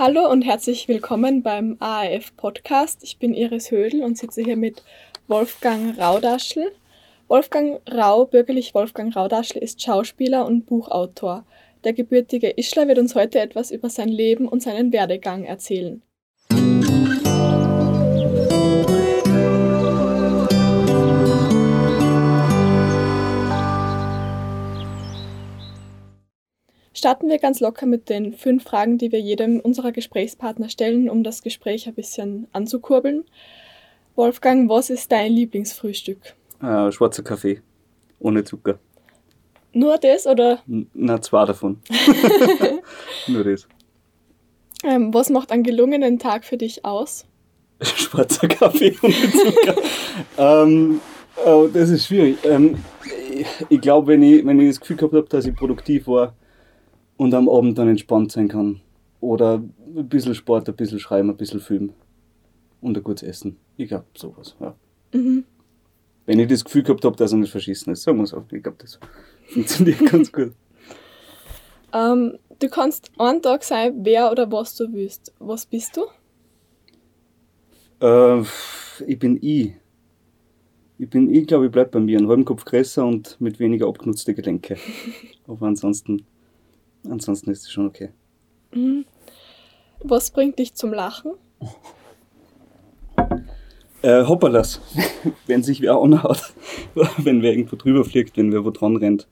Hallo und herzlich willkommen beim AAF Podcast. Ich bin Iris Hödel und sitze hier mit Wolfgang Raudaschl. Wolfgang Rau, bürgerlich Wolfgang Raudaschl, ist Schauspieler und Buchautor. Der gebürtige Ischler wird uns heute etwas über sein Leben und seinen Werdegang erzählen. Starten wir ganz locker mit den fünf Fragen, die wir jedem unserer Gesprächspartner stellen, um das Gespräch ein bisschen anzukurbeln. Wolfgang, was ist dein Lieblingsfrühstück? Äh, schwarzer Kaffee. Ohne Zucker. Nur das oder? Na, zwei davon. Nur das. Ähm, was macht einen gelungenen Tag für dich aus? Schwarzer Kaffee ohne Zucker. ähm, oh, das ist schwierig. Ähm, ich, glaube, wenn ich, wenn ich das Gefühl gehabt habe, dass ich produktiv war, und am Abend dann entspannt sein kann. Oder ein bisschen Sport, ein bisschen Schreiben, ein bisschen Film und ein gutes Essen. Ich glaube, sowas. Ja. Mhm. Wenn ich das Gefühl gehabt habe, dass er nicht verschissen ist, sagen wir es auch. Ich glaube, das funktioniert ganz gut. Ähm, du kannst einen Tag sein, wer oder was du willst. Was bist du? Äh, ich bin ich. Ich bin ich, glaube ich, bleibe bei mir. Ein halben Kopf größer und mit weniger abgenutzte Gelenke. Aber ansonsten Ansonsten ist es schon okay. Mhm. Was bringt dich zum Lachen? Äh, hoppalas, wenn sich wer anhaut, wenn wer irgendwo drüber fliegt, wenn wer wo dran rennt.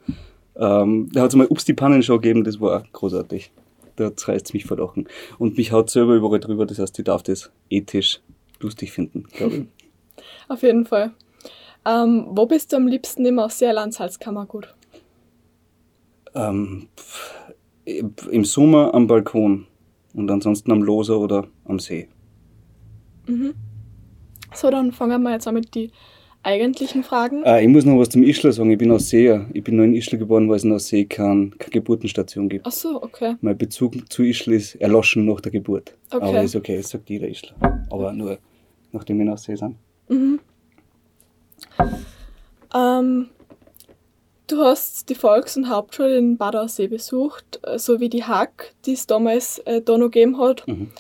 Ähm, da hat es mal Ups die Pannenshow gegeben, das war großartig. Da reißt es mich vor Lachen. Und mich haut selber überall drüber, das heißt, ich darf das ethisch lustig finden, glaube ich. Auf jeden Fall. Ähm, wo bist du am liebsten immer auf Seelandsalzkammergut? Ähm, im Sommer am Balkon und ansonsten am Loser oder am See. Mhm. So, dann fangen wir jetzt an mit den eigentlichen Fragen. Ah, ich muss noch was zum Ischler sagen. Ich bin aus Seer. Ich bin nur in Ischler geboren, weil es in aus See keine, keine Geburtenstation gibt. Ach so, okay. Mein Bezug zu Ischl ist erloschen nach der Geburt. Okay. Aber ist okay, das sagt jeder Ischler. Aber nur nachdem wir aus See sind. Mhm. Ähm, Du hast die Volks- und Hauptschule in Bad Aussee besucht, äh, sowie die Hack, die es damals äh, da noch gegeben hat. Mhm.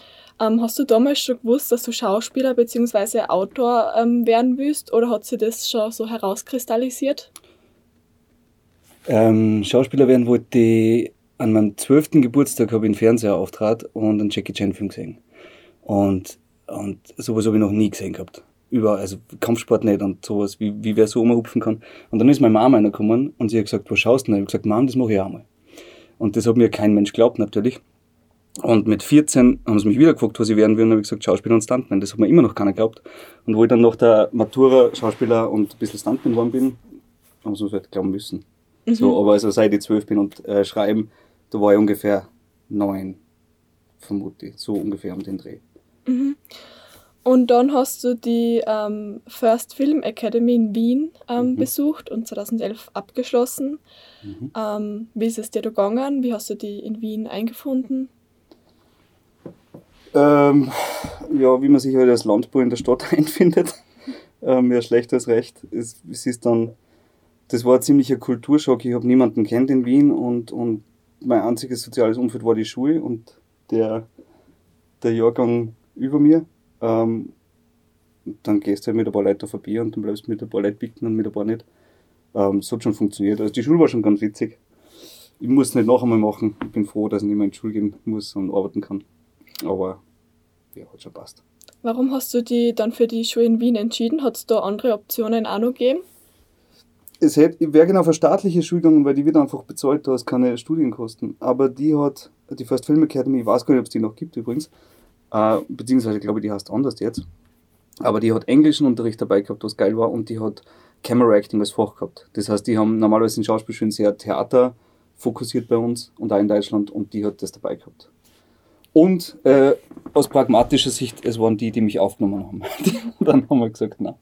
Ähm, hast du damals schon gewusst, dass du Schauspieler bzw. Autor ähm, werden willst oder hat sich das schon so herauskristallisiert? Ähm, Schauspieler werden wollte ich an meinem zwölften Geburtstag habe ich einen Fernsehauftritt und einen Jackie Chan Film gesehen. Und, und sowas habe ich noch nie gesehen gehabt über, also Kampfsport nicht und sowas, wie, wie wer so umhupfen kann. Und dann ist meine Mama reingekommen und sie hat gesagt, was schaust du denn? Ich habe gesagt, Mann, das mache ich auch mal. Und das hat mir kein Mensch geglaubt, natürlich. Und mit 14 haben sie mich wieder gefragt, was ich werden will, und habe ich gesagt, Schauspieler und Stuntman. Das hat mir immer noch keiner geglaubt. Und wo ich dann nach der Matura Schauspieler und ein bisschen Stuntman geworden bin, haben sie es halt glauben müssen. Mhm. So, aber also seit ich zwölf bin und äh, schreiben, da war ich ungefähr neun, vermute ich. So ungefähr um den Dreh. Mhm. Und dann hast du die ähm, First Film Academy in Wien ähm, mhm. besucht und 2011 abgeschlossen. Mhm. Ähm, wie ist es dir da gegangen? Wie hast du die in Wien eingefunden? Ähm, ja, wie man sich halt als Landbauer in der Stadt einfindet. ähm, ja, schlecht als recht. Es, es ist dann, das war ein ziemlicher Kulturschock. Ich habe niemanden kennt in Wien und, und mein einziges soziales Umfeld war die Schule und der, der Jahrgang über mir. Ähm, dann gehst du halt mit ein paar Leuten Bier und dann bleibst du mit ein paar Leuten bieten und mit ein paar nicht. Ähm, das hat schon funktioniert. Also die Schule war schon ganz witzig. Ich muss es nicht noch einmal machen. Ich bin froh, dass ich nicht mehr in die Schule gehen muss und arbeiten kann. Aber ja, hat schon passt. Warum hast du dich dann für die Schule in Wien entschieden? Hat es da andere Optionen auch noch gegeben? Es hätte, ich wäre genau eine staatliche Schule gegangen, weil die wird einfach bezahlt, da hast keine Studienkosten. Aber die hat, die First Film Academy, ich weiß gar nicht, ob es die noch gibt übrigens, äh, beziehungsweise glaube ich, die heißt anders jetzt. Aber die hat englischen Unterricht dabei gehabt, was geil war, und die hat Camera Acting als Fach gehabt. Das heißt, die haben normalerweise in Schauspielschulen sehr Theater fokussiert bei uns und auch in Deutschland und die hat das dabei gehabt. Und äh, aus pragmatischer Sicht, es waren die, die mich aufgenommen haben. dann haben wir gesagt, nein.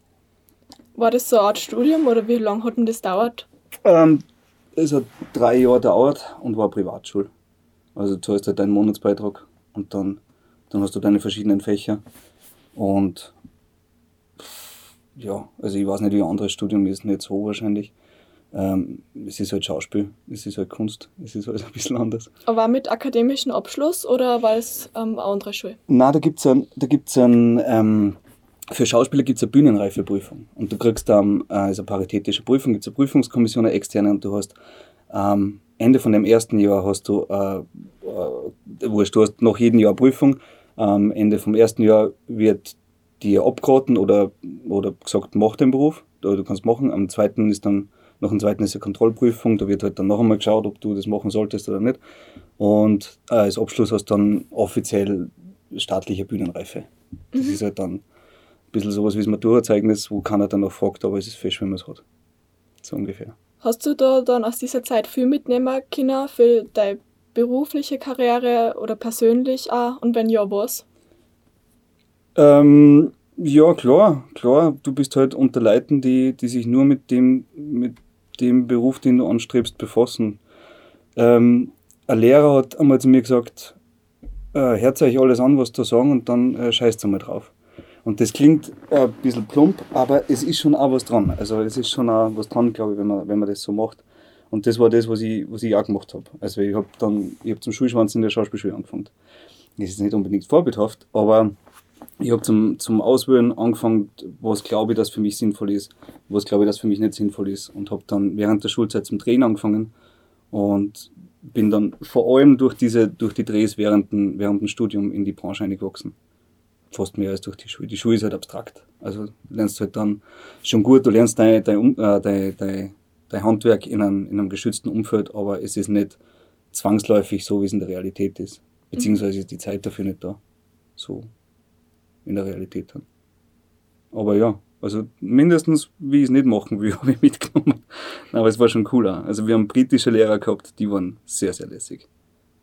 War das so eine Art Studium oder wie lange hat denn das dauert? Ähm, es hat drei Jahre gedauert und war Privatschule. Also du hast halt deinen Monatsbeitrag und dann dann hast du deine verschiedenen Fächer. Und ja, also ich weiß nicht, wie ein anderes Studium ist, nicht so wahrscheinlich. ähm, es ist halt Schauspiel, es ist halt Kunst, es ist halt ein bisschen anders. Aber mit akademischem Abschluss oder war es ähm, eine andere Schule? Nein, da gibt es ein, da gibt's ein ähm, für Schauspieler gibt es eine Bühnenreifeprüfung. Und du kriegst dann, äh, also eine paritätische Prüfung, gibt es eine Prüfungskommission, eine externe, und du hast ähm, Ende von dem ersten Jahr hast du, äh, äh, wurscht, du hast nach jedem Jahr Prüfung. Am Ende vom ersten Jahr wird dir abgeraten oder, oder gesagt, mach den Beruf, oder du kannst machen. Am zweiten ist dann, nach dem zweiten ist eine Kontrollprüfung, da wird halt dann noch einmal geschaut, ob du das machen solltest oder nicht. Und äh, als Abschluss hast du dann offiziell staatliche Bühnenreife. Das mhm. ist halt dann ein bisschen sowas wie das Maturazeugnis, wo keiner dann noch fragt, aber es ist fest, wenn man es hat. So ungefähr. Hast du da dann aus dieser Zeit viel mitnehmen können für deine berufliche Karriere oder persönlich auch? Und wenn ja, was? Ähm, ja, klar, klar. Du bist halt unter Leuten, die, die sich nur mit dem, mit dem Beruf, den du anstrebst, befassen. Ähm, ein Lehrer hat einmal zu mir gesagt, äh, hört euch alles an, was da sagen und dann äh, scheißt einmal drauf. Und das klingt ein bisschen plump, aber es ist schon auch was dran. Also es ist schon auch was dran, glaube ich, wenn man, wenn man das so macht. Und das war das, was ich, was ich auch gemacht habe. Also ich habe dann, ich habe zum Schulschwanz in der Schauspielschule angefangen. Das ist nicht unbedingt vorbildhaft, aber ich habe zum, zum Auswählen angefangen, was glaube ich, dass für mich sinnvoll ist, was glaube ich, dass für mich nicht sinnvoll ist. Und habe dann während der Schulzeit zum Drehen angefangen und bin dann vor allem durch, diese, durch die Drehs während dem, während dem Studium in die Branche eingewachsen fast mehr als durch die Schule. Die Schule ist halt abstrakt. Also du lernst halt dann schon gut, du lernst dein, dein, äh, dein, dein, Handwerk in einem, in einem geschützten Umfeld, aber es ist nicht zwangsläufig so, wie es in der Realität ist. Beziehungsweise ist die Zeit dafür nicht da. So in der Realität dann. Aber ja, also mindestens, wie ich es nicht machen will, habe ich mitgenommen. Aber es war schon cooler. Also wir haben britische Lehrer gehabt, die waren sehr, sehr lässig.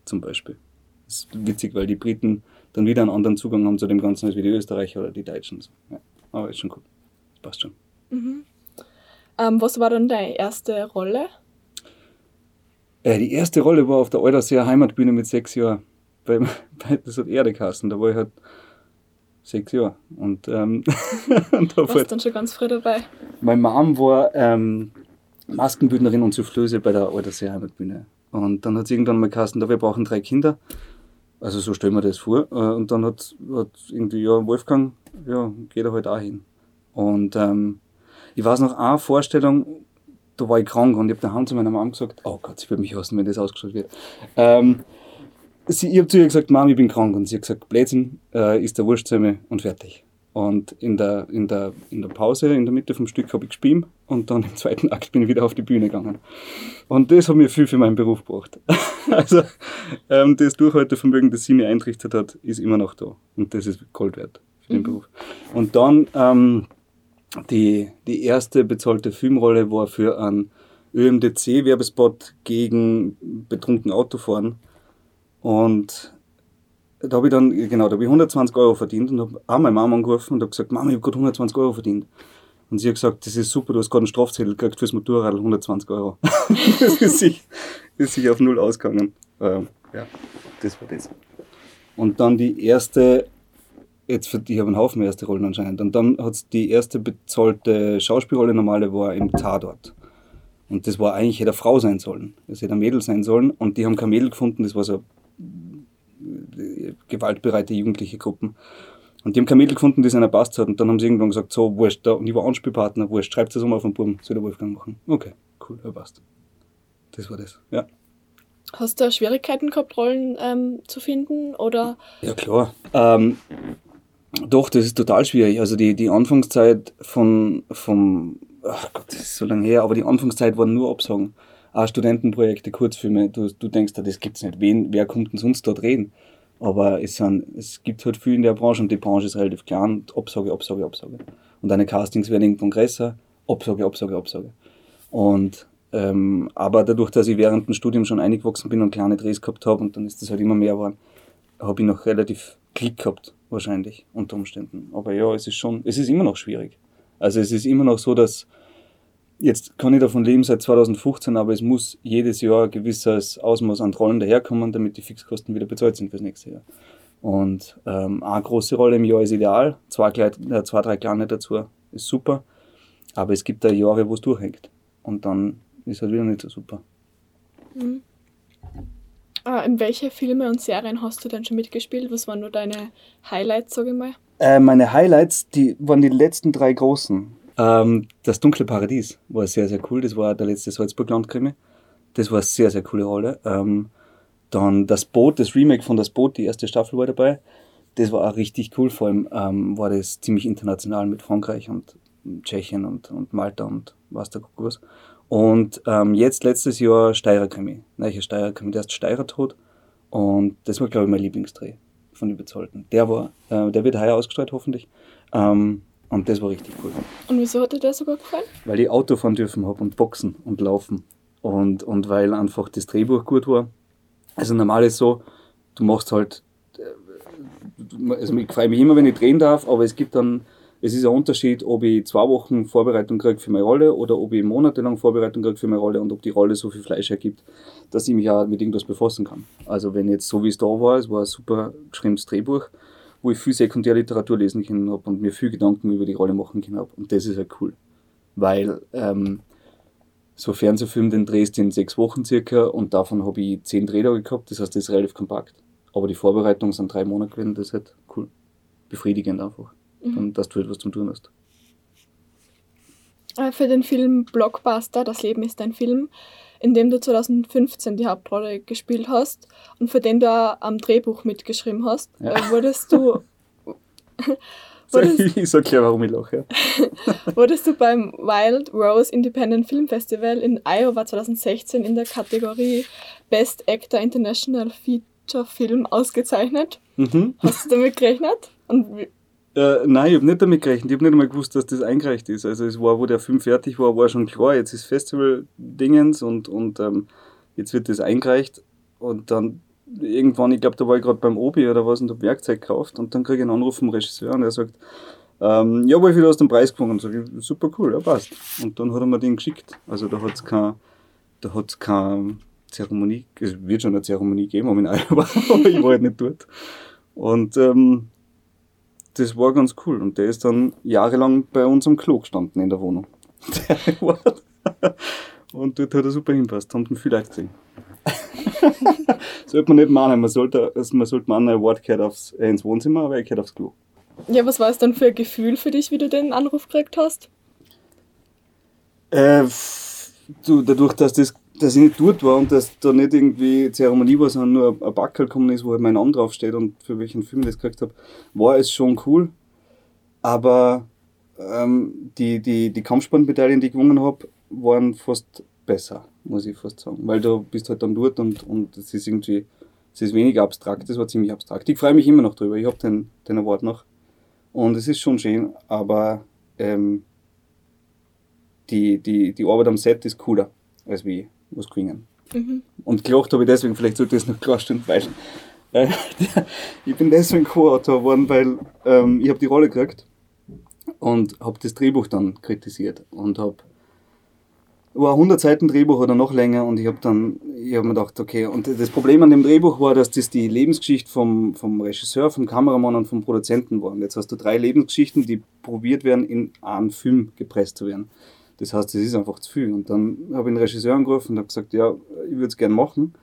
Zum Beispiel. Das ist witzig, weil die Briten dann wieder einen anderen Zugang haben zu dem Ganzen als wie die Österreicher oder die Deutschen. Ja, aber ist schon gut. Passt schon. Mhm. Ähm, was war dann deine erste Rolle? Äh, die erste Rolle war auf der Alderseer Heimatbühne mit sechs Jahren. Bei, bei, das hat Erde geheißen. Da war ich halt sechs Jahre. Und, ähm, und da Warst halt, dann schon ganz früh dabei? Meine Mom war ähm, Maskenbildnerin und Soufflöse bei der Alderseer Heimatbühne. Und dann hat sie irgendwann mal geheißen, da wir brauchen drei Kinder. Also so stellen wir das vor. Äh, und dann hat, hat irgendwie, ja, Wolfgang, ja, geht er halt auch hin. Und ähm, ich weiß noch eine Vorstellung, da war ich krank und ich habe daheim zu meiner Mom gesagt, oh Gott, sie würde mich hassen, wenn das ausgestellt wird. Ähm, sie, ich habe zu ihr gesagt, Mom, ich bin krank. Und sie hat gesagt, Blödsinn, äh, ist der Wurstzähme und fertig. Und in der, in, der, in der Pause, in der Mitte vom Stück, habe ich gespielt und dann im zweiten Akt bin ich wieder auf die Bühne gegangen. Und das hat mir viel für meinen Beruf gebracht. also ähm, das Durchhaltevermögen, das sie mir eintrichtet hat, ist immer noch da. Und das ist Gold wert für den mhm. Beruf. Und dann ähm, die, die erste bezahlte Filmrolle war für einen ÖMDC-Werbespot gegen betrunken Autofahren. Und da habe ich dann, genau, da habe ich 120 Euro verdient und habe auch meine Mama angerufen und habe gesagt, Mama, ich habe gerade 120 Euro verdient. Und sie hat gesagt, das ist super, du hast gerade einen Strafzettel gekriegt fürs Motorrad, 120 Euro. das ist sich, ist sich auf null ausgegangen. Ähm, ja, das war das. Und dann die erste, jetzt für, ich habe einen Haufen erste Rollen anscheinend, und dann hat es die erste bezahlte Schauspielrolle normale war im Tatort. Und das war eigentlich, hätte eine Frau sein sollen. Das hätte ein Mädel sein sollen. Und die haben kein Mädel gefunden, das war so gewaltbereite jugendliche Gruppen. Und die haben kein Mädel gefunden, das einer passt hat. Und dann haben sie irgendwann gesagt, so, wurscht, da, und ich war Anspielpartner, wurscht, schreibt das um auf den Buben, soll der Wolfgang machen. Okay, cool, er passt. Das war das, ja. Hast du Schwierigkeiten gehabt, Rollen ähm, zu finden, oder? Ja, klar. Ähm, doch, das ist total schwierig. Also die, die Anfangszeit von, vom, ach Gott, das ist so lange her, aber die Anfangszeit waren nur Absagen auch Studentenprojekte, Kurzfilme, du, du denkst, das gibt's nicht. Wen, wer kommt denn sonst dort reden? Aber es, sind, es gibt halt viel in der Branche und die Branche ist relativ klein. Absage, Absage, Absage. Und deine Castings werden irgendwann größer. Absage, Absage, Absage. Und ähm, aber dadurch, dass ich während dem Studium schon eingewachsen bin und kleine Drehs gehabt habe und dann ist das halt immer mehr geworden, habe ich noch relativ Glück gehabt, wahrscheinlich, unter Umständen. Aber ja, es ist schon, es ist immer noch schwierig. Also es ist immer noch so, dass Jetzt kann ich davon leben seit 2015, aber es muss jedes Jahr ein gewisses Ausmaß an Rollen daherkommen, damit die Fixkosten wieder bezahlt sind fürs nächste Jahr. Und ähm, eine große Rolle im Jahr ist ideal, zwei, äh, zwei drei kleine dazu ist super, aber es gibt da Jahre, wo es durchhängt. Und dann ist halt wieder nicht so super. Mhm. Ah, in welche Filme und Serien hast du denn schon mitgespielt? Was waren nur deine Highlights, sage ich mal? Äh, meine Highlights, die waren die letzten drei großen. Ähm, das Dunkle Paradies war sehr, sehr cool. Das war der letzte Salzburg-Landkrimi. Das war eine sehr, sehr coole Rolle. Ähm, dann das Boot, das Remake von Das Boot, die erste Staffel war dabei. Das war auch richtig cool. Vor allem ähm, war das ziemlich international mit Frankreich und Tschechien und, und Malta und was da was. Und ähm, jetzt letztes Jahr Steirer Krimi. Neuer Steirer Krimi, der ist Steirer tot. Und das war, glaube ich, mein Lieblingsdreh von Überzollten. Der war, äh, der wird heuer ausgestrahlt, hoffentlich. Ähm, und das war richtig cool. Und wieso hat dir der so gut gefallen? Weil ich Auto fahren dürfen habe und Boxen und Laufen. Und, und weil einfach das Drehbuch gut war. Also normal ist so, du machst halt, äh, also ich freue mich immer, wenn ich drehen darf, aber es gibt dann es ist ein Unterschied, ob ich zwei Wochen Vorbereitung kriege für meine Rolle oder ob ich monatelang Vorbereitung kriege für meine Rolle und ob die Rolle so viel Fleisch ergibt, dass ich mich auch mit irgendwas befassen kann. Also wenn jetzt so wie es da war, es war ein super geschriebenes Drehbuch, wo ich viel Sekundärliteratur lesen können habe und mir viel Gedanken über die Rolle machen können habe. Und das ist halt cool. Weil ähm, so Fernsehfilm, den drehst du in sechs Wochen circa und davon habe ich zehn Drehtage gehabt, das heißt, das ist relativ kompakt. Aber die Vorbereitung sind drei Monate gewesen, das ist halt cool. Befriedigend einfach mhm. dass du etwas zum Tun hast. Äh, für den Film Blockbuster, Das Leben ist ein Film, in dem du 2015 die Hauptrolle gespielt hast und für den du am Drehbuch mitgeschrieben hast, ja. Äh, wurdest du. wurdest, ich sag klar, warum ich lache. wurdest du beim Wild Rose Independent Film Festival in Iowa 2016 in der Kategorie Best Actor International Feature Film ausgezeichnet. Mhm. Hast du damit gerechnet? Und äh, nein, ich habe nicht damit gerechnet. Ich habe nicht einmal gewusst, dass das eingereicht ist. Also es war, wo der Film fertig war, war schon klar, jetzt ist Festival-Dingens und, und ähm, jetzt wird das eingereicht. Und dann irgendwann, ich glaube, da war ich gerade beim Obi oder was und habe Werkzeug gekauft und dann kriege ich einen Anruf vom Regisseur und er sagt, ähm, ja, wie viel hast du den Preis gewonnen? Und sage ich, super cool, ja passt. Und dann hat er mir den geschickt. Also da hat es keine, da hat's keine Zeremonie, es wird schon eine Zeremonie geben, aber ich war halt nicht dort. Und ähm, das war ganz cool. Und der ist dann jahrelang bei uns am Klo gestanden in der Wohnung. und dort hat er super hinpasst, haben viel Leute gesehen. sollte man nicht meinen, man sollte, also man sollte meinen, ein Award gehört aufs, äh, ins Wohnzimmer, aber er gehört aufs Klo. Ja, was war es dann für ein Gefühl für dich, wie du den Anruf gekriegt hast? Äh, du, dadurch, dass das dass ich nicht dort war und dass da nicht irgendwie Zeremonie war, sondern nur ein Backel gekommen ist, wo halt mein Name draufsteht und für welchen Film ich das gekriegt habe, war es schon cool. Aber ähm, die, die, die Kampfsportmedaillen, die ich gewonnen habe, waren fast besser, muss ich fast sagen. Weil du bist halt dann dort und, und es ist irgendwie, es ist weniger abstrakt, das war ziemlich abstrakt. Ich freue mich immer noch drüber, ich habe den, den Award noch. Und es ist schon schön, aber ähm, die, die, die Arbeit am Set ist cooler als wie was gewinnen. Mhm. Und gelacht habe ich deswegen, vielleicht sollte ich das noch klarstellen, weil äh, ich bin deswegen Co-Autor geworden, weil ähm, ich habe die Rolle gekriegt und habe das Drehbuch dann kritisiert und habe war 100 Seiten Drehbuch oder noch länger und ich habe dann, ich habe mir gedacht, okay, und das Problem an dem Drehbuch war, dass das die Lebensgeschichte vom, vom Regisseur, vom Kameramann und vom Produzenten waren. Jetzt hast du drei Lebensgeschichten, die probiert werden, in einen Film gepresst zu werden. Das heißt, es ist einfach zu viel. Und dann habe ich den Regisseur angerufen und habe gesagt, ja, ich würde es gerne machen,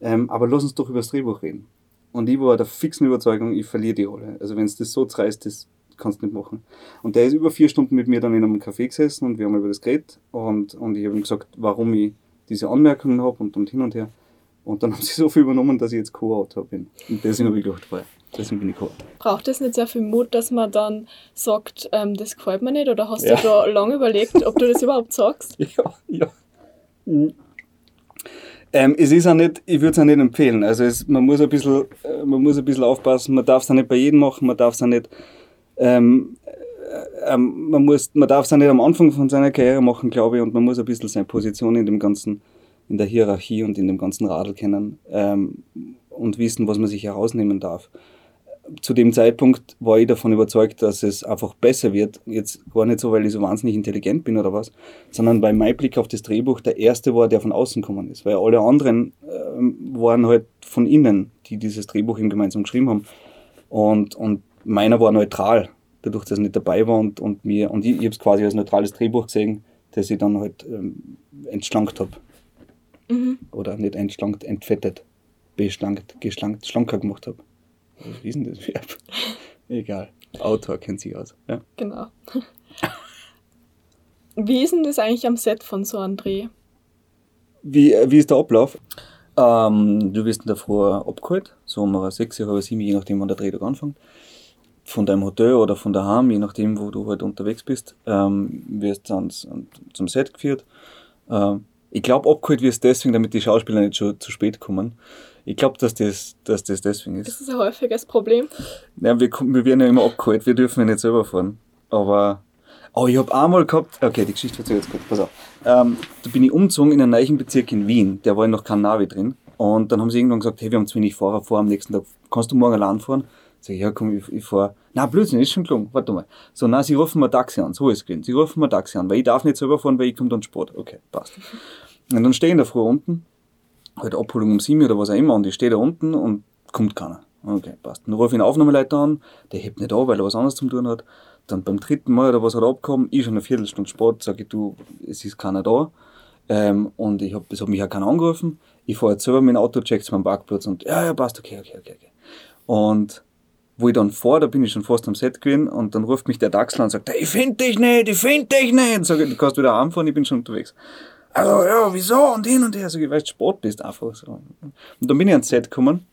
ähm, aber lass uns doch über das Drehbuch reden. Und ich war der fixen Überzeugung, ich verliere die Rolle. Also wenn es das so zerreißt, das kannst du nicht machen. Und der ist über vier Stunden mit mir dann in einem Café gesessen und wir haben über das geredet und, und ich habe ihm gesagt, warum ich diese Anmerkungen habe und, und hin und her. Und dann haben sie so viel übernommen, dass ich jetzt Co-Autor bin. Und deswegen habe ich gedacht, wow, Deswegen bin ich gekommen. Braucht es nicht sehr viel Mut, dass man dann sagt, ähm, das gefällt mir nicht? Oder hast ja. du da lange überlegt, ob du das überhaupt sagst? Ja, ja. Mhm. Ähm, es ist auch nicht, ich würde es auch nicht empfehlen. Also es, man, muss ein bisschen, äh, man muss ein bisschen aufpassen, man darf es auch nicht bei jedem machen, man darf es auch nicht, ähm, äh, ähm, man, muss, man darf es auch nicht am Anfang von seiner Karriere machen, glaube ich, und man muss ein bisschen seine Position in dem ganzen, in der Hierarchie und in dem ganzen Radl kennen ähm, und wissen, was man sich herausnehmen darf zu dem Zeitpunkt war ich davon überzeugt, dass es einfach besser wird. Jetzt gar nicht so, weil ich so wahnsinnig intelligent bin oder was, sondern weil mein Blick auf das Drehbuch der erste war, der von außen gekommen ist. Weil alle anderen äh, waren halt von innen, die dieses Drehbuch eben gemeinsam geschrieben haben. Und, und meiner war neutral, dadurch, dass er nicht dabei war und, und mir, und ich, ich habe es quasi als neutrales Drehbuch gesehen, das ich dann halt ähm, entschlankt habe. Mhm. Oder nicht entschlankt, entfettet, beschlankt, geschlankt, schlanker gemacht habe. Wie ist denn das Verb? Egal. Autor kennt sich aus. Ja. Genau. Wie ist denn das eigentlich am Set von so einem Dreh? Wie, äh, wie ist der Ablauf? Ähm, du wirst davor abgeholt, so um sechs, halb sieben, je nachdem, wann der Drehtag anfängt. Von deinem Hotel oder von daheim, je nachdem, wo du halt unterwegs bist, ähm, wirst dann zum Set geführt. Ähm, ich glaube, abgeholt wirst deswegen, damit die Schauspieler nicht schon zu spät kommen. Ich glaube, dass das, dass das deswegen ist. Ist das ein häufiges Problem? Ja, wir, wir werden ja immer abgeholt, wir dürfen ja nicht selber fahren. Aber, oh, ich habe einmal gehabt, okay, die Geschichte erzähle ich jetzt kurz, pass auf. Ähm, da bin ich umgezogen in einen neuen Bezirk in Wien, der war noch kein Navi drin. Und dann haben sie irgendwann gesagt, hey, wir haben zu wenig Fahrer vor am nächsten Tag, kannst du morgen allein fahren? Sag ich, ja komm, ich, ich fahr. Na Blödsinn, ist schon gelungen, warte mal. So, na, sie rufen mir Taxi an, so ist es gewesen. Sie rufen mir Taxi an, weil ich darf nicht selber fahren, weil ich komme dann Sport. Okay, passt. Und dann stehe ich in der Früh unten, halt Abholung um sieben oder was auch immer, und ich stehe da unten und kommt keiner. Okay, passt. Dann rufe ich einen Aufnahmeleiter an, der hebt nicht an, weil er was anderes zu tun hat. Dann beim dritten Mal oder was hat er abgekommen, ich schon eine Viertelstunde Sport, sage ich, du, es ist keiner da. Ähm, und ich hab, es hat mich ja keiner angerufen. Ich fahre jetzt selber mit dem Auto, check's meinen Parkplatz und ja, ja, passt, okay, okay, okay, okay. Und wo ich dann fahre, da bin ich schon fast am Set gewesen und dann ruft mich der Dachsler und sagt, ich find dich nicht, ich find dich nicht. Sag ich, du kannst wieder anfahren, ich bin schon unterwegs. Also, ja, wieso? Und hin und her. Ich, weil du Sport bist, einfach so. Und dann bin ich ans Set gekommen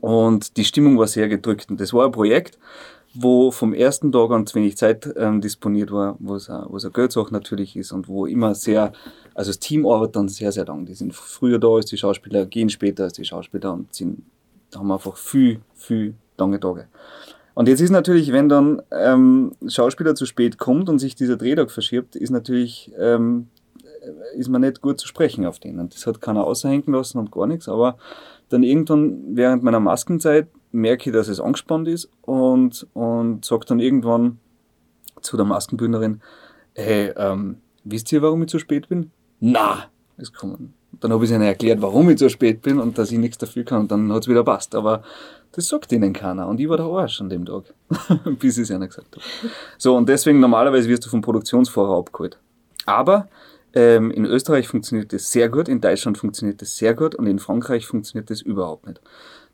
und die Stimmung war sehr gedrückt. Und das war ein Projekt, wo vom ersten Tag an zu wenig Zeit ähm, disponiert war, wo es eine Geldsache natürlich ist und wo immer sehr, also das Team arbeitet dann sehr, sehr lang. Die sind früher da als die Schauspieler, gehen später als die Schauspieler und sind, haben einfach viel, viel lange Tage. Und jetzt ist natürlich, wenn dann ähm, Schauspieler zu spät kommt und sich dieser Drehtag verschiebt, ist natürlich ähm, ist man nicht gut zu sprechen auf den. Und das hat keiner außerhängen lassen und gar nichts. Aber dann irgendwann während meiner Maskenzeit merke ich, dass es angespannt ist und, und sage dann irgendwann zu der Maskenbündnerin, hey, ähm, wisst ihr, warum ich zu spät bin? Na, ist kommen. Dann habe ich ihnen erklärt, warum ich zu spät bin und dass ich nichts dafür kann und dann hat es wieder passt. Aber das sagt ihnen keiner und ich war der Arsch an dem Tag, bis ich es ihnen gesagt habe. So, und deswegen normalerweise wirst du vom Produktionsfahrer abgeholt. Aber ähm, in Österreich funktioniert das sehr gut, in Deutschland funktioniert das sehr gut und in Frankreich funktioniert das überhaupt nicht.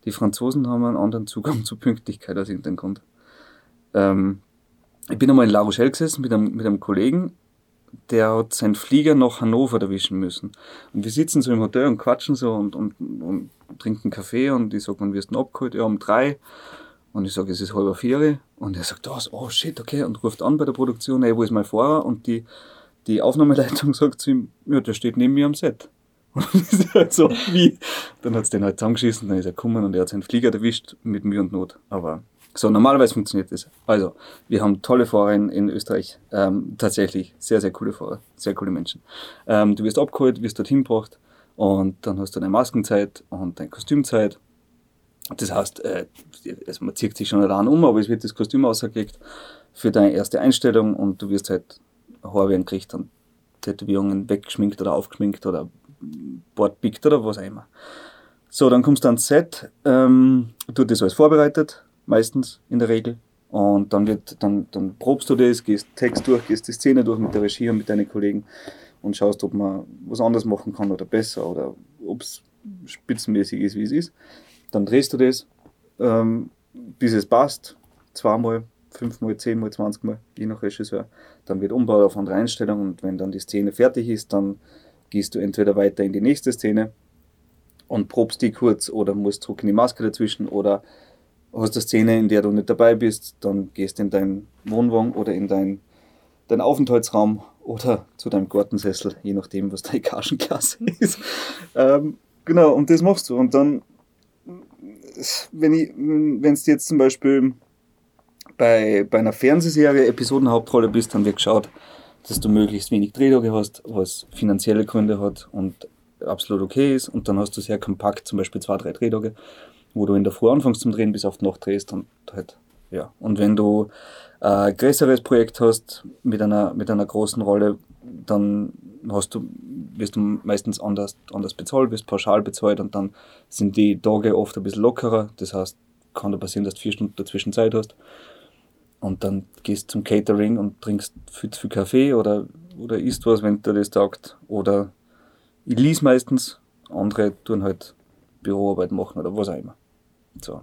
Die Franzosen haben einen anderen Zugang zur Pünktlichkeit aus irgendeinem Grund. Ähm, ich bin einmal in La Rochelle gesessen mit einem, mit einem Kollegen, der hat seinen Flieger nach Hannover erwischen müssen. Und wir sitzen so im Hotel und quatschen so und, und, und trinken Kaffee und ich sage, wann wirst du abgeholt? Ja, um drei. Und ich sage, es ist halber vier. Und er sagt, oh shit, okay, und ruft an bei der Produktion, ey, wo ist mein Fahrer? Und die die Aufnahmeleitung sagt zu ihm, ja, der steht neben mir am Set. Und ist halt so, wie? Dann hat's den halt zusammengeschissen, dann ist er gekommen und er hat seinen Flieger erwischt mit Mühe und Not. Aber so, normalerweise funktioniert das. Also, wir haben tolle Fahrer in, in Österreich. Ähm, tatsächlich sehr, sehr coole Fahrer, sehr coole Menschen. Ähm, du wirst abgeholt, wirst dorthin gebracht und dann hast du deine Maskenzeit und deine Kostümzeit. Das heißt, äh, also man zieht sich schon allein um, aber es wird das Kostüm ausgelegt für deine erste Einstellung und du wirst halt Haare werden gekriegt und Tätowierungen weggeschminkt oder aufgeschminkt oder Bordpickt oder was auch immer. So, dann kommst du ans Set, ähm, du das alles vorbereitet, meistens in der Regel. Und dann wird, dann, dann probst du das, gehst Text durch, gehst die Szene durch mit der Regie und mit deinen Kollegen und schaust, ob man was anderes machen kann oder besser oder ob es spitzenmäßig ist, wie es ist. Dann drehst du das, ähm, bis es passt, zweimal, fünfmal, zehnmal, zwanzigmal, je nach Regisseur. Dann wird umgebaut auf andere Einstellungen und wenn dann die Szene fertig ist, dann gehst du entweder weiter in die nächste Szene und probst die kurz oder musst zurück in die Maske dazwischen oder hast eine Szene, in der du nicht dabei bist, dann gehst du in deinen Wohnwagen oder in deinen dein Aufenthaltsraum oder zu deinem Gartensessel, je nachdem, was deine Gagenklasse ist. ähm, genau, und das machst du. Und dann, wenn ich, wenn es jetzt zum Beispiel bei, bei einer Fernsehserie Episodenhauptrolle bist, dann wird geschaut, dass du möglichst wenig Drehtage hast, was finanzielle Gründe hat und absolut okay ist. Und dann hast du sehr kompakt zum Beispiel zwei, drei Drehtage, wo du in der Früh anfängst zum Drehen bis auf die Nacht drehst und halt, ja. Und wenn du ein größeres Projekt hast mit einer, mit einer großen Rolle, dann hast du, wirst du meistens anders, anders bezahlt, wirst pauschal bezahlt und dann sind die Tage oft ein bisschen lockerer. Das heißt, kann da passieren, dass du vier Stunden dazwischen Zeit hast und dann gehst zum Catering und trinkst viel zu viel Kaffee oder oder isst was, wenn dir das taugt. Oder ich lese meistens, andere tun halt Büroarbeit machen oder was auch immer. So.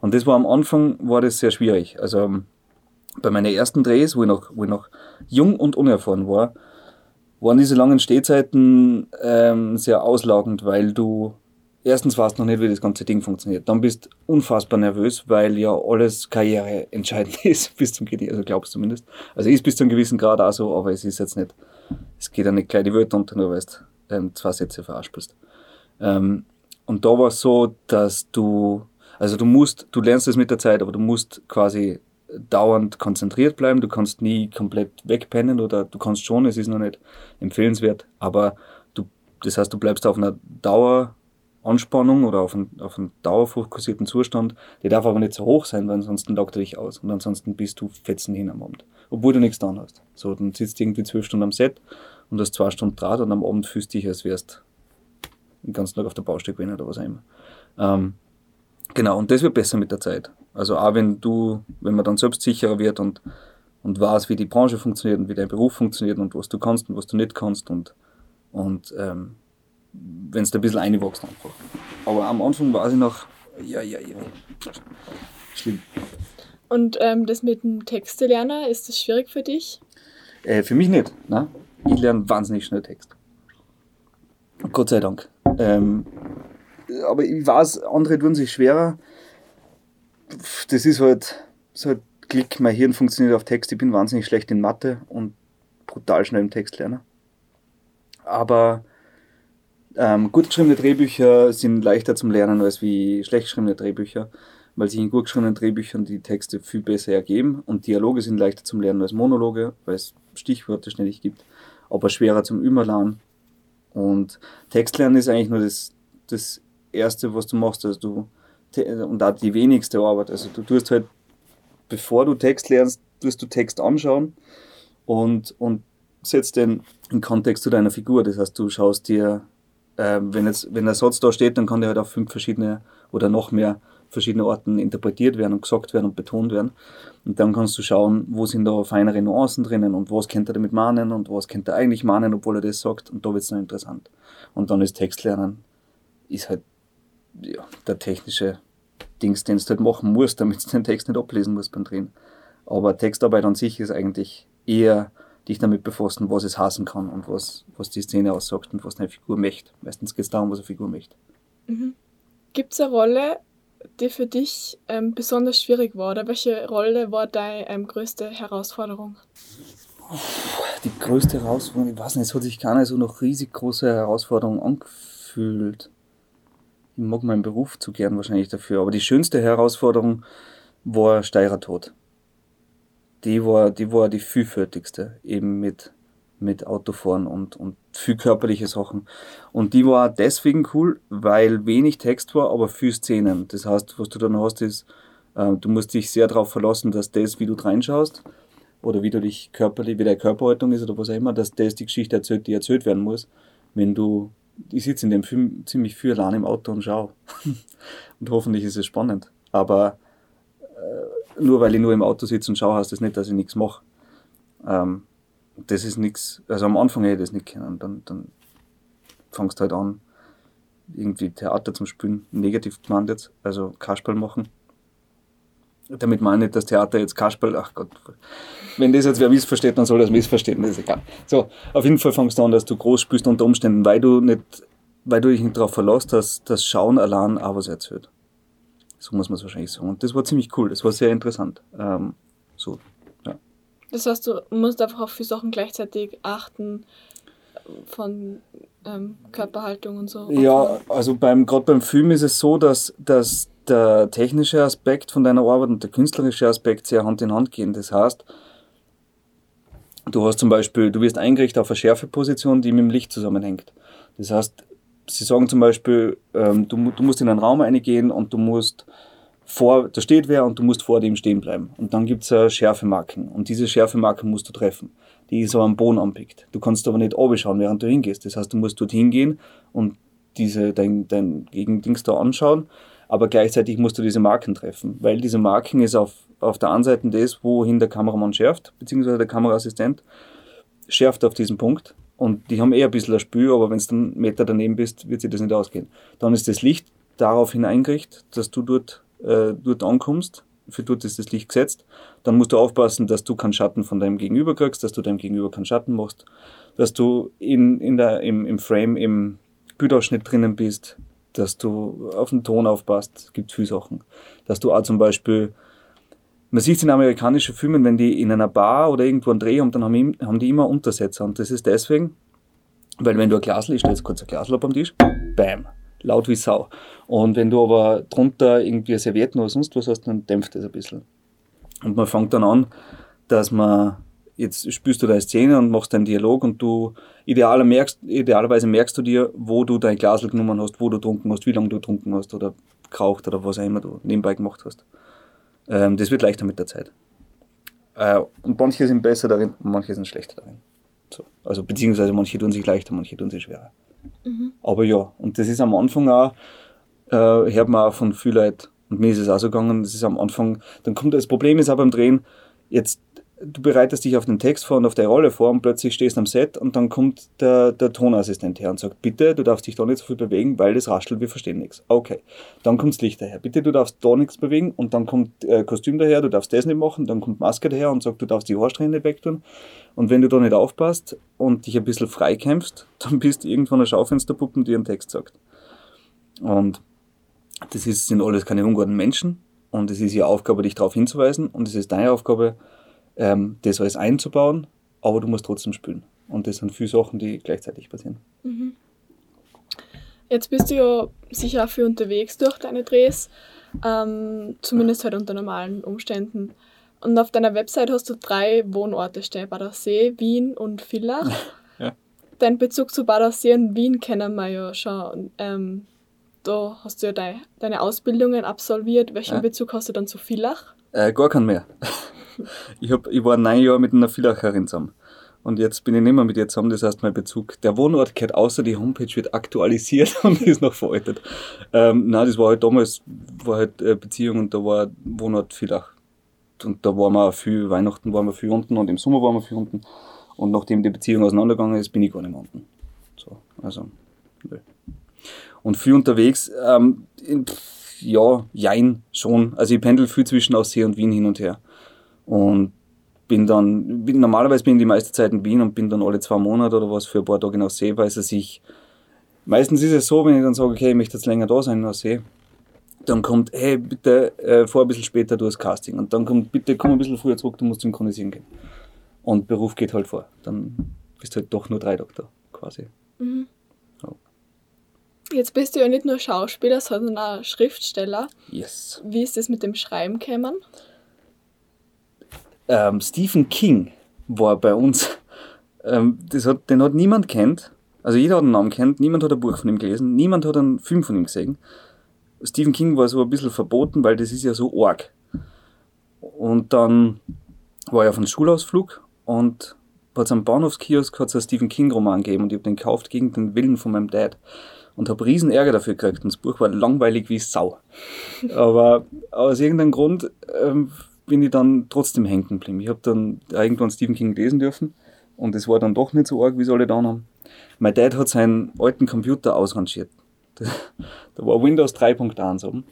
Und das war am Anfang, war das sehr schwierig. Also ähm, bei meinen ersten Drehs, wo ich noch, wo ich noch jung und unerfahren war, waren diese langen Stehzeiten ähm, sehr auslagend, weil du erstens weißt noch nicht, wie das ganze Ding funktioniert. Dann bist du unfassbar nervös, weil ja alles Karriere entscheidend ist, bis zum also glaubst du zumindest. Also ist bis zu einem gewissen Grad auch so, aber es ist jetzt nicht, es geht ja nicht gleich die Welt unter, nur weil du ähm, zwei Sätze veraspelst. Ähm, und da war es so, dass du, also du musst, du lernst es mit der Zeit, aber du musst quasi dauernd konzentriert bleiben. Du kannst nie komplett wegpennen oder du kannst schon, es ist noch nicht empfehlenswert, aber du, das heißt, du bleibst auf einer Daueranspannung oder auf einen, auf einen dauerfokussierten Zustand. Der darf aber nicht so hoch sein, weil ansonsten lockt er dich aus und ansonsten bist du fetzen hin am Abend. Obwohl du nichts getan hast. So, dann sitzt du irgendwie zwölf Stunden am Set und hast zwei Stunden Draht und am Abend fühlst du dich, als wärst den ganzen Tag auf der Baustelle gewesen oder was auch immer. Ähm, genau, und das wird besser mit der Zeit. Also auch wenn du, wenn man dann selbstsicherer wird und, und weiß, wie die Branche funktioniert und wie dein Beruf funktioniert und was du kannst und was du nicht kannst und, und ähm, wenn es da ein bisschen einwächst einfach. Aber am Anfang war ich noch, ja, ja, ja, schlimm. Und ähm, das mit dem Texte lernen, ist das schwierig für dich? Äh, für mich nicht. Ne? Ich lerne wahnsinnig schnell Text. Gott sei Dank. Ähm, aber ich weiß, andere tun sich schwerer. Das ist halt so ein Klick, mein Hirn funktioniert auf Text. Ich bin wahnsinnig schlecht in Mathe und brutal schnell im Text lernen. Aber ähm, gut geschriebene Drehbücher sind leichter zum Lernen als wie schlecht geschriebene Drehbücher, weil sich in gut geschriebenen Drehbüchern die Texte viel besser ergeben und Dialoge sind leichter zum Lernen als Monologe, weil es Stichworte ständig gibt, aber schwerer zum Überlernen. Und Textlernen ist eigentlich nur das, das Erste, was du machst. Also du, und auch die wenigste Arbeit. Also du tust halt, bevor du Text lernst, tust du Text anschauen und, und setzt den in Kontext zu deiner Figur. Das heißt, du schaust dir, äh, wenn, jetzt, wenn der Satz da steht, dann kann der halt auf fünf verschiedene oder noch mehr verschiedene Orten interpretiert werden und gesagt werden und betont werden. Und dann kannst du schauen, wo sind da feinere Nuancen drinnen und was könnte er damit meinen und was könnte er eigentlich meinen, obwohl er das sagt. Und da wird es dann interessant. Und dann ist Textlernen, ist halt ja, der technische Dings, den du halt machen musst, damit du den Text nicht ablesen musst beim Drehen. Aber Textarbeit an sich ist eigentlich eher dich damit befassen, was es hassen kann und was, was die Szene aussagt und was deine Figur möchte. Meistens geht es darum, was eine Figur möchte. Mhm. Gibt es eine Rolle, die für dich ähm, besonders schwierig war? Oder welche Rolle war deine ähm, größte Herausforderung? Die größte Herausforderung, ich weiß nicht, es hat sich keine so noch riesig große Herausforderung angefühlt. Ich mag meinen Beruf zu gern wahrscheinlich dafür, aber die schönste Herausforderung war Steirer Tod. Die war, die war die vielfältigste, eben mit mit Autofahren und, und viel körperliche Sachen. Und die war deswegen cool, weil wenig Text war, aber viel Szenen. Das heißt, was du dann hast, ist, äh, du musst dich sehr darauf verlassen, dass das, wie du reinschaust, oder wie du dich körperlich, wie deine Körperhaltung ist oder was auch immer, dass das die Geschichte erzählt, die erzählt werden muss. Wenn du, ich sitze in dem Film ziemlich viel allein im Auto und schaue. und hoffentlich ist es spannend. Aber äh, nur weil ich nur im Auto sitze und schaue, heißt das nicht, dass ich nichts mache. Ähm, das ist nichts, also am Anfang hätte ich das nicht kennen. Dann, dann fangst du halt an, irgendwie Theater zum Spielen, negativ gemeint jetzt, also Kasperl machen. Damit meine ich nicht, dass Theater jetzt Kasperl, ach Gott, wenn das jetzt wer missversteht, dann soll das missverstehen, das ist egal. So, auf jeden Fall fangst du an, dass du groß spielst unter Umständen, weil du nicht, weil du dich nicht darauf verlässt, dass das Schauen allein auch was erzählt. So muss man es wahrscheinlich sagen. Und das war ziemlich cool, das war sehr interessant. Ähm, so, das heißt, du musst einfach auf viele Sachen gleichzeitig achten, von ähm, Körperhaltung und so. Ja, also beim gerade beim Film ist es so, dass, dass der technische Aspekt von deiner Arbeit und der künstlerische Aspekt sehr Hand in Hand gehen. Das heißt, du hast zum Beispiel, du wirst eingerichtet auf eine Schärfeposition, die mit dem Licht zusammenhängt. Das heißt, sie sagen zum Beispiel, ähm, du, du musst in einen Raum reingehen und du musst vor, da steht wer und du musst vor dem stehen bleiben. Und dann gibt's es Schärfemarken. Und diese Schärfemarken musst du treffen. Die ist aber am Boden anpickt. Du kannst aber nicht schauen, während du hingehst. Das heißt, du musst dort hingehen und diese, dein, dein Gegendings da anschauen. Aber gleichzeitig musst du diese Marken treffen. Weil diese Marken ist auf, auf der einen Seite das, wohin der Kameramann schärft, beziehungsweise der Kameraassistent. schärft auf diesen Punkt und die haben eher ein bisschen ein Spül, aber wenn du einen Meter daneben bist, wird sich das nicht ausgehen. Dann ist das Licht darauf hineingerichtet, dass du dort, äh, dort ankommst. Für dort ist das Licht gesetzt. Dann musst du aufpassen, dass du keinen Schatten von deinem Gegenüber kriegst, dass du deinem Gegenüber keinen Schatten machst, dass du in, in der, im, im Frame, im Bildausschnitt drinnen bist, dass du auf den Ton aufpasst. Es gibt viele Sachen. Dass du auch zum Beispiel man sieht es in amerikanischen Filmen, wenn die in einer Bar oder irgendwo einen Dreh haben, dann haben, haben die immer Untersetzer. Und das ist deswegen, weil wenn du ein Glasl, ich stelle jetzt kurz ein Glasl auf am Tisch, bam, laut wie Sau. Und wenn du aber drunter irgendwie Servietten oder sonst was hast, dann dämpft das ein bisschen. Und man fängt dann an, dass man, jetzt spürst du deine Szene und machst deinen Dialog und du idealer merkst, idealerweise merkst du dir, wo du dein Glasl genommen hast, wo du trunken hast, wie lange du trunken hast oder geraucht oder was auch immer du nebenbei gemacht hast. Ähm, das wird leichter mit der Zeit. Äh, und manche sind besser darin, manche sind schlechter darin. So. Also beziehungsweise manche tun sich leichter, manche tun sich schwerer. Mhm. Aber ja, und das ist am Anfang auch, äh, hört man auch von vielen Leuten, und mir ist es auch so gegangen, das ist am Anfang, dann kommt das Problem ist auch beim Drehen, jetzt du bereitest dich auf den Text vor und auf der Rolle vor und plötzlich stehst am Set und dann kommt der, der Tonassistent her und sagt, bitte, du darfst dich da nicht so viel bewegen, weil das raschelt, wir verstehen nichts. Okay. Dann kommt das Licht daher. Bitte, du darfst da nichts bewegen und dann kommt äh, Kostüm daher, du darfst das nicht machen, dann kommt Maske daher und sagt, du darfst die Haarsträhne wegtun. Und wenn du da nicht aufpasst und dich ein bisschen freikämpfst, dann bist du irgendwann eine Schaufensterpuppen, die einen Text sagt. Und das ist, sind alles keine unguten Menschen und es ist ihre Aufgabe, dich darauf hinzuweisen und es ist deine Aufgabe, ähm, das alles einzubauen, aber du musst trotzdem spielen. Und das sind viele Sachen, die gleichzeitig passieren. Mhm. Jetzt bist du ja sicher auch viel unterwegs durch deine Drehs, ähm, zumindest halt unter normalen Umständen. Und auf deiner Website hast du drei Wohnorte stehen, Badersee, Wien und Villach. ja. Dein Bezug zu Badersee und Wien kennen wir ja schon. Ähm, da hast du ja deine, deine Ausbildungen absolviert. Welchen ja. Bezug hast du dann zu Villach? Äh, gar keinen mehr. ich, hab, ich war neun Jahre mit einer Villacherin zusammen. Und jetzt bin ich nicht mehr mit ihr zusammen, das heißt mein Bezug. Der Wohnort gehört außer die Homepage wird aktualisiert und ist noch veraltet. Ähm, nein, das war halt damals, war halt äh, Beziehung und da war Wohnort Villach. Und da waren wir viel, Weihnachten waren wir viel unten und im Sommer waren wir viel unten. Und nachdem die Beziehung auseinandergegangen ist, bin ich gar nicht mehr unten. So, also, nö. Und viel unterwegs, ähm, in, ja, jein, schon. Also ich pendel viel zwischen Aussee und Wien hin und her. Und bin dann, bin, normalerweise bin ich die meiste Zeit in Wien und bin dann alle zwei Monate oder was für ein paar Tage in Aussee, weil es sich, meistens ist es so, wenn ich dann sage, okay, ich möchte jetzt länger da sein in Aussee, dann kommt, hey, bitte, äh, vor ein bisschen später du das Casting. Und dann kommt, bitte komm ein bisschen früher zurück, du musst synchronisieren gehen. Und Beruf geht halt vor. Dann bist du halt doch nur drei da, quasi. Mhm. Jetzt bist du ja nicht nur Schauspieler, sondern auch Schriftsteller. Yes. Wie ist das mit dem Schreiben gekommen? ähm, Stephen King war bei uns. Ähm, das hat, den hat niemand kennt. Also jeder hat einen Namen kennt, niemand hat ein Buch von ihm gelesen, niemand hat einen Film von ihm gesehen. Stephen King war so ein bisschen verboten, weil das ist ja so arg. Und dann war ich auf einem Schulausflug und hat am Bahnhofskiosk hat es einen Stephen King Roman gegeben und ich habe den gekauft gegen den Willen von meinem Dad und habe riesen Ärger dafür gekriegt und das Buch war langweilig wie Sau. Aber aus irgendeinem Grund ähm, bin ich dann trotzdem hängen geblieben. Ich habe dann irgendwann Stephen King lesen dürfen und es war dann doch nicht so arg, wie sie alle da haben. Mein Dad hat seinen alten Computer ausrangiert. Da war Windows 3.1 oben.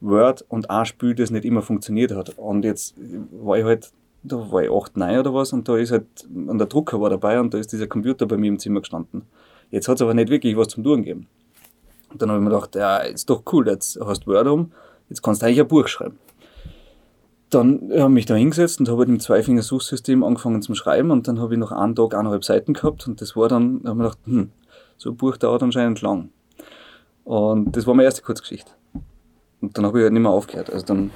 Word und ein Spiel, das nicht immer funktioniert hat. Und jetzt war ich halt, da war ich 8, 9 oder was und da ist halt, und der Drucker war dabei und da ist dieser Computer bei mir im Zimmer gestanden. Jetzt hat es aber nicht wirklich was zum Tun gegeben. Und dann habe ich mir gedacht, ja, ist doch cool, jetzt hast du Word um, jetzt kannst du eigentlich ein Buch schreiben dann habe ich mich da hingesetzt und habe halt im Zweifinger-Suchsystem angefangen zum Schreiben und dann habe ich noch einen Tag eineinhalb Seiten gehabt und das war dann, da habe ich gedacht, hm, so ein Buch dauert anscheinend lang. Und das war meine erste Kurzgeschichte. Und dann habe ich halt nicht mehr aufgehört. Also dann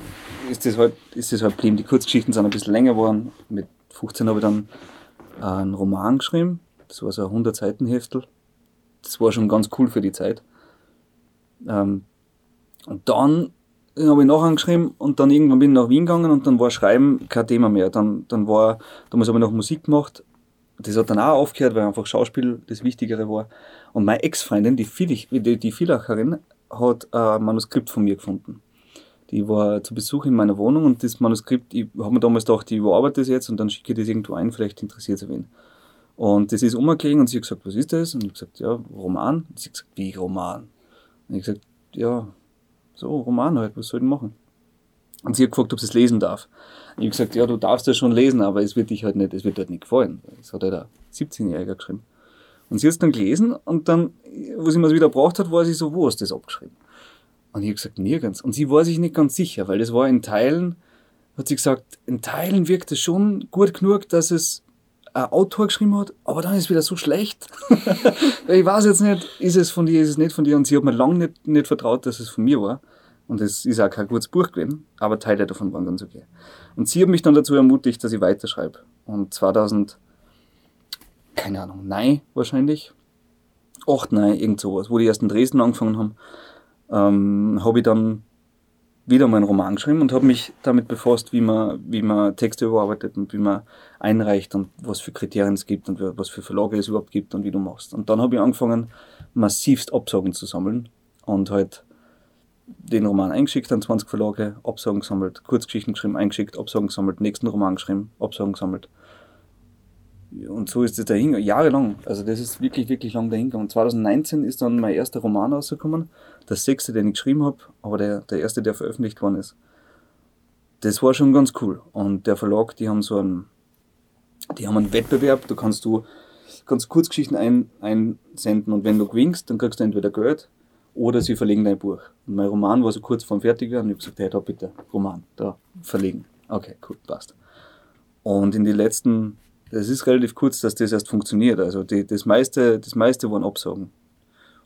ist das halt, ist das halt geblieben. Die Kurzgeschichten sind ein bisschen länger geworden. Mit 15 habe ich dann einen Roman geschrieben. Das war so ein 100 Seiten Heftel. Das war schon ganz cool für die Zeit. Ähm, und dann habe ich nachher geschrieben und dann irgendwann bin ich nach Wien gegangen und dann war Schreiben kein Thema mehr. Dann, dann war, damals habe ich noch Musik gemacht. Das hat dann auch aufgehört, weil einfach Schauspiel das Wichtigere war. Und meine Ex-Freundin, die, Vilich, die, die Villacherin, hat ein Manuskript von mir gefunden. Die war zu Besuch in meiner Wohnung und das Manuskript, ich habe mir damals gedacht, ich überarbeite das jetzt und dann schicke ich das irgendwo ein, vielleicht interessiert es wen. Und das ist umgelegen und sie hat gesagt, was ist das? Und ich habe gesagt, ja, Roman. Und sie hat gesagt, wie Roman? Und ich habe gesagt, ja, so, Roman halt, was soll ich machen? Und sie hat gefragt, ob sie es lesen darf. Und ich habe gesagt, ja, du darfst das schon lesen, aber es wird dich halt nicht, es wird halt nicht gefallen. Das hat halt ein 17-Jähriger geschrieben. Und sie hat es dann gelesen und dann, wo sie mir es wieder gebraucht hat, war sie so, wo hast du das abgeschrieben? Und ich habe gesagt, nirgends. Und sie war sich nicht ganz sicher, weil das war in Teilen, hat sie gesagt, in Teilen wirkt es schon gut genug, dass es ein Autor geschrieben hat, aber dann ist es wieder so schlecht. ich weiß jetzt nicht, ist es von dir, ist es nicht von dir. Und sie hat mir lange nicht, nicht vertraut, dass es von mir war. Und es ist auch kein gutes Buch gewesen, aber Teile davon waren ganz okay. Und sie hat mich dann dazu ermutigt, dass ich weiterschreibe. Und 2000, keine Ahnung, nein, wahrscheinlich, acht, nein, irgend sowas, wo die erst in Dresden angefangen haben, ähm, habe ich dann wieder mal einen Roman geschrieben und habe mich damit befasst, wie man, wie man Texte überarbeitet und wie man einreicht und was für Kriterien es gibt und was für Verlage es überhaupt gibt und wie du machst. Und dann habe ich angefangen, massivst Absagen zu sammeln und halt den Roman eingeschickt an 20 Verlage, Absagen gesammelt, Kurzgeschichten geschrieben, eingeschickt, Absagen gesammelt, nächsten Roman geschrieben, Absagen gesammelt. Und so ist es dahin, jahrelang. Also das ist wirklich, wirklich lang dahin gegangen. 2019 ist dann mein erster Roman rausgekommen, der sechste, den ich geschrieben habe, aber der, der erste, der veröffentlicht worden ist. Das war schon ganz cool. Und der Verlag, die haben so einen, die haben einen Wettbewerb, da kannst du kannst Kurzgeschichten ein, einsenden und wenn du gewinnst, dann kriegst du entweder Geld oder sie verlegen dein Buch. Und mein Roman war so kurz vorm Fertigen und ich habe gesagt, hey, da bitte, Roman, da, verlegen. Okay, cool, passt. Und in die letzten das ist relativ kurz, dass das erst funktioniert. Also die, das, meiste, das meiste waren Absagen.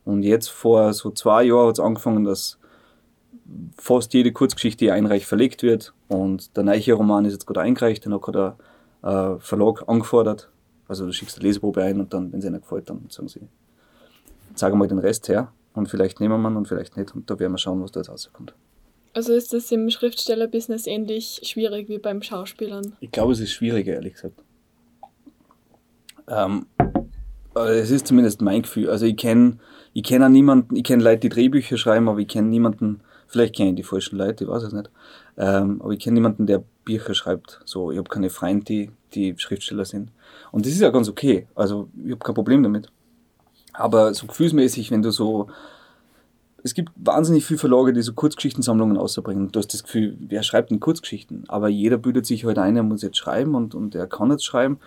Und jetzt vor so zwei Jahren hat es angefangen, dass fast jede Kurzgeschichte, die einreicht, verlegt wird. Und der neue Roman ist jetzt gerade eingereicht, den hat gerade der äh, Verlag angefordert. Also du schickst eine Leseprobe ein und dann, wenn es ihnen gefällt, dann sagen sie, sagen mal den Rest her und vielleicht nehmen wir ihn und vielleicht nicht. Und da werden wir schauen, was da jetzt rauskommt. Also ist das im Schriftstellerbusiness ähnlich schwierig wie beim Schauspielern? Ich glaube, es ist schwieriger, ehrlich gesagt. Ähm, es ist zumindest mein Gefühl. Also ich kenne ich kenn auch niemanden, ich kenne Leute, die Drehbücher schreiben, aber ich kenne niemanden, vielleicht kenne ich die falschen Leute, ich weiß es nicht. Ähm, aber ich kenne niemanden, der Bücher schreibt. So, ich habe keine Freunde, die, die Schriftsteller sind. Und das ist ja ganz okay. Also ich habe kein Problem damit. Aber so gefühlsmäßig, wenn du so es gibt wahnsinnig viele Verlage, die so Kurzgeschichtensammlungen ausbringen. Du hast das Gefühl, wer schreibt denn Kurzgeschichten? Aber jeder bildet sich halt ein, er muss jetzt schreiben und, und er kann jetzt schreiben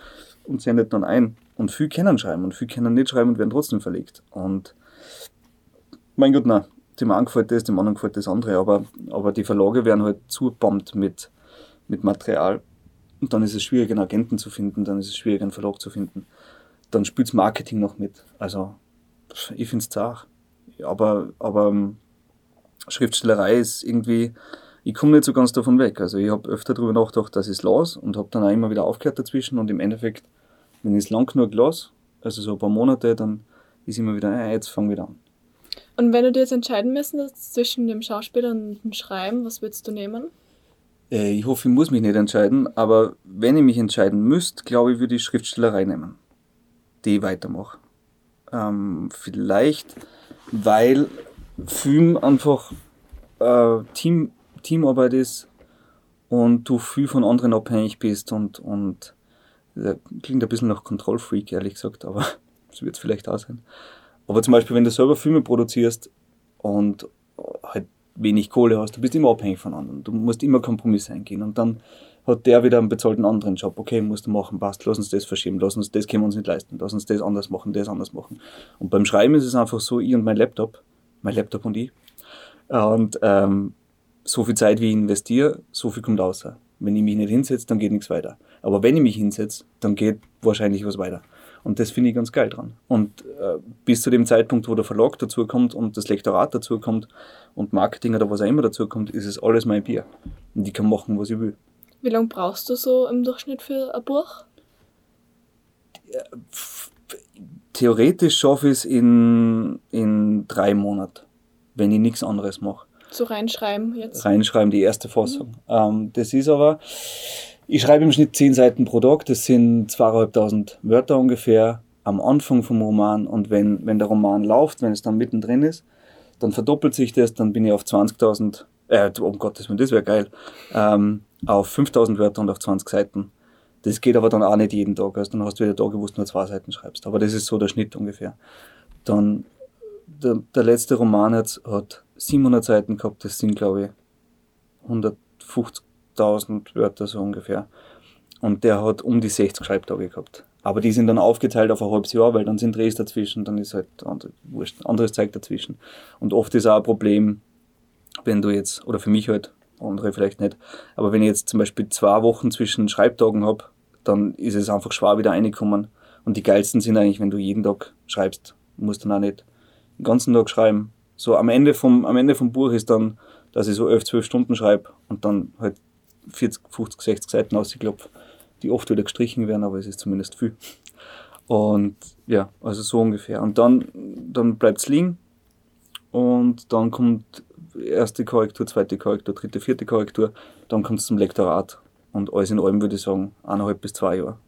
und sendet dann ein. Und viel können schreiben und viel können nicht schreiben und werden trotzdem verlegt. Und mein Gott, na, dem einen gefällt das, dem anderen gefällt das andere, aber, aber die Verlage werden halt zubombt mit, mit Material. Und dann ist es schwierig, einen Agenten zu finden, dann ist es schwierig, einen Verlag zu finden. Dann spielt Marketing noch mit. Also, ich finde es zart. Aber, aber ähm, Schriftstellerei ist irgendwie, ich komme nicht so ganz davon weg. Also ich habe öfter darüber nachgedacht, dass ich es las und habe dann auch immer wieder aufgehört dazwischen und im Endeffekt, wenn ich es lang genug las, also so ein paar Monate, dann ist immer wieder, äh, jetzt fange wieder an. Und wenn du dir jetzt entscheiden müsstest zwischen dem Schauspieler und dem Schreiben, was würdest du nehmen? Äh, ich hoffe, ich muss mich nicht entscheiden, aber wenn ich mich entscheiden müsste, glaube ich, würde ich Schriftstellerei nehmen, die ich weitermache. Ähm, vielleicht, weil Film einfach äh, Team Teamarbeit ist und du viel von anderen abhängig bist und, und das klingt ein bisschen nach Kontrollfreak, ehrlich gesagt, aber das wird es vielleicht auch sein. Aber zum Beispiel, wenn du selber Filme produzierst und halt wenig Kohle hast, du bist immer abhängig von anderen. Du musst immer Kompromisse eingehen und dann hat der wieder einen bezahlten anderen Job. Okay, musst du machen, passt, lass uns das verschieben, lass uns das können wir uns nicht leisten, lass uns das anders machen, das anders machen. Und beim Schreiben ist es einfach so, ich und mein Laptop, mein Laptop und ich. Und ähm, so viel Zeit, wie ich investiere, so viel kommt raus. Wenn ich mich nicht hinsetze, dann geht nichts weiter. Aber wenn ich mich hinsetze, dann geht wahrscheinlich was weiter. Und das finde ich ganz geil dran. Und äh, bis zu dem Zeitpunkt, wo der Verlag dazu kommt und das Lektorat dazu kommt und Marketing oder was auch immer dazu kommt, ist es alles mein Bier. Und ich kann machen, was ich will. Wie lange brauchst du so im Durchschnitt für ein Buch? Theoretisch schaffe ich es in, in drei Monaten, wenn ich nichts anderes mache. So reinschreiben jetzt? Reinschreiben, die erste Fassung. Mhm. Ähm, das ist aber, ich schreibe im Schnitt zehn Seiten pro Tag, das sind zweieinhalbtausend Wörter ungefähr am Anfang vom Roman und wenn, wenn der Roman läuft, wenn es dann mittendrin ist, dann verdoppelt sich das, dann bin ich auf 20.000, äh, Gottes Willen, das wäre geil, ähm, auf 5.000 Wörter und auf 20 Seiten. Das geht aber dann auch nicht jeden Tag. Also dann hast du wieder Tage, wo du nur zwei Seiten schreibst. Aber das ist so der Schnitt ungefähr. Dann der, der letzte Roman hat, hat 700 Seiten gehabt. Das sind, glaube ich, 150.000 Wörter so ungefähr. Und der hat um die 60 Schreibtage gehabt. Aber die sind dann aufgeteilt auf ein halbes Jahr, weil dann sind Drehs dazwischen, dann ist halt wurscht, anderes Zeug dazwischen. Und oft ist auch ein Problem, wenn du jetzt, oder für mich halt, andere vielleicht nicht, aber wenn ich jetzt zum Beispiel zwei Wochen zwischen Schreibtagen habe, dann ist es einfach schwer wieder reinkommen. Und die geilsten sind eigentlich, wenn du jeden Tag schreibst. Du musst dann auch nicht den ganzen Tag schreiben. So am Ende vom, am Ende vom Buch ist dann, dass ich so 11, 12 Stunden schreibe und dann halt 40, 50, 60 Seiten ausgeklopft, die oft wieder gestrichen werden, aber es ist zumindest viel. Und ja, also so ungefähr. Und dann, dann bleibt es liegen und dann kommt erste Korrektur, zweite Korrektur, dritte, vierte Korrektur, dann kommt es zum Lektorat. Und alles in allem würde ich sagen, eineinhalb bis zwei Jahre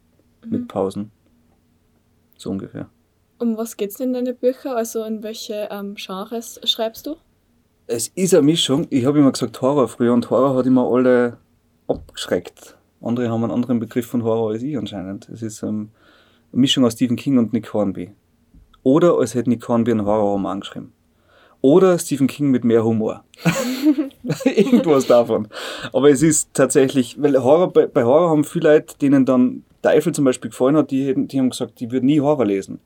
mhm. mit Pausen. So ungefähr. Um was geht es in deine Bücher? Also in welche ähm, Genres schreibst du? Es ist eine Mischung. Ich habe immer gesagt Horror früher und Horror hat immer alle abgeschreckt. Andere haben einen anderen Begriff von Horror als ich anscheinend. Es ist ähm, eine Mischung aus Stephen King und Nick Hornby. Oder als hätte Nick Hornby einen Horrorroman geschrieben. Oder Stephen King mit mehr Humor. Irgendwas davon. Aber es ist tatsächlich, weil Horror, bei, bei Horror haben viele Leute, denen dann Teufel zum Beispiel gefallen hat, die, die haben gesagt, die würden nie Horror lesen.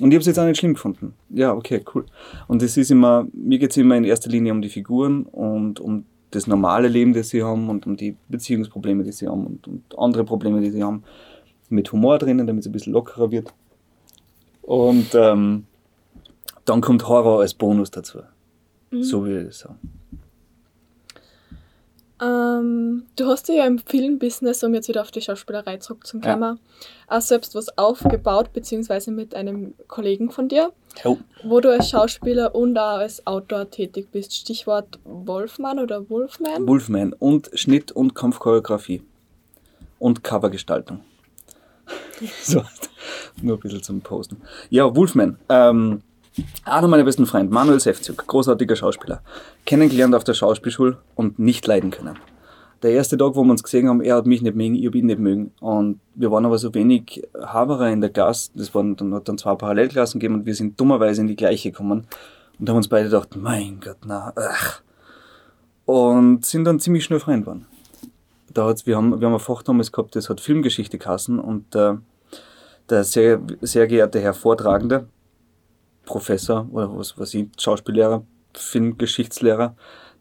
Und ich habe es jetzt auch nicht schlimm gefunden. Ja, okay, cool. Und es ist immer, mir geht es immer in erster Linie um die Figuren und um das normale Leben, das sie haben und um die Beziehungsprobleme, die sie haben und, und andere Probleme, die sie haben. Mit Humor drinnen, damit es ein bisschen lockerer wird. Und ähm, dann kommt Horror als Bonus dazu. Mhm. So würde ich sagen. Ähm, du hast ja im Filmbusiness, um jetzt wieder auf die Schauspielerei zurückzukommen, ja. auch selbst was aufgebaut, beziehungsweise mit einem Kollegen von dir, oh. wo du als Schauspieler und auch als Autor tätig bist. Stichwort Wolfman oder Wolfman? Wolfman und Schnitt und Kampfchoreografie und Covergestaltung. so, nur ein bisschen zum Posten. Ja, Wolfman. Ähm, einer meiner besten Freunde, Manuel Sefzug, großartiger Schauspieler, kennengelernt auf der Schauspielschule und nicht leiden können. Der erste Tag, wo wir uns gesehen haben, er hat mich nicht mögen, ich habe ihn nicht mögen. Und wir waren aber so wenig Haberer in der Klasse, das waren dann, hat dann zwei Parallelklassen gegeben und wir sind dummerweise in die gleiche gekommen und haben uns beide gedacht, mein Gott, na, ach. Und sind dann ziemlich schnell Freund geworden. Da hat's, wir, haben, wir haben ein Fach damals gehabt, das hat Filmgeschichte kassen und äh, der sehr, sehr geehrte Herr Vortragende, Professor oder was weiß ich, Schauspiellehrer, Filmgeschichtslehrer,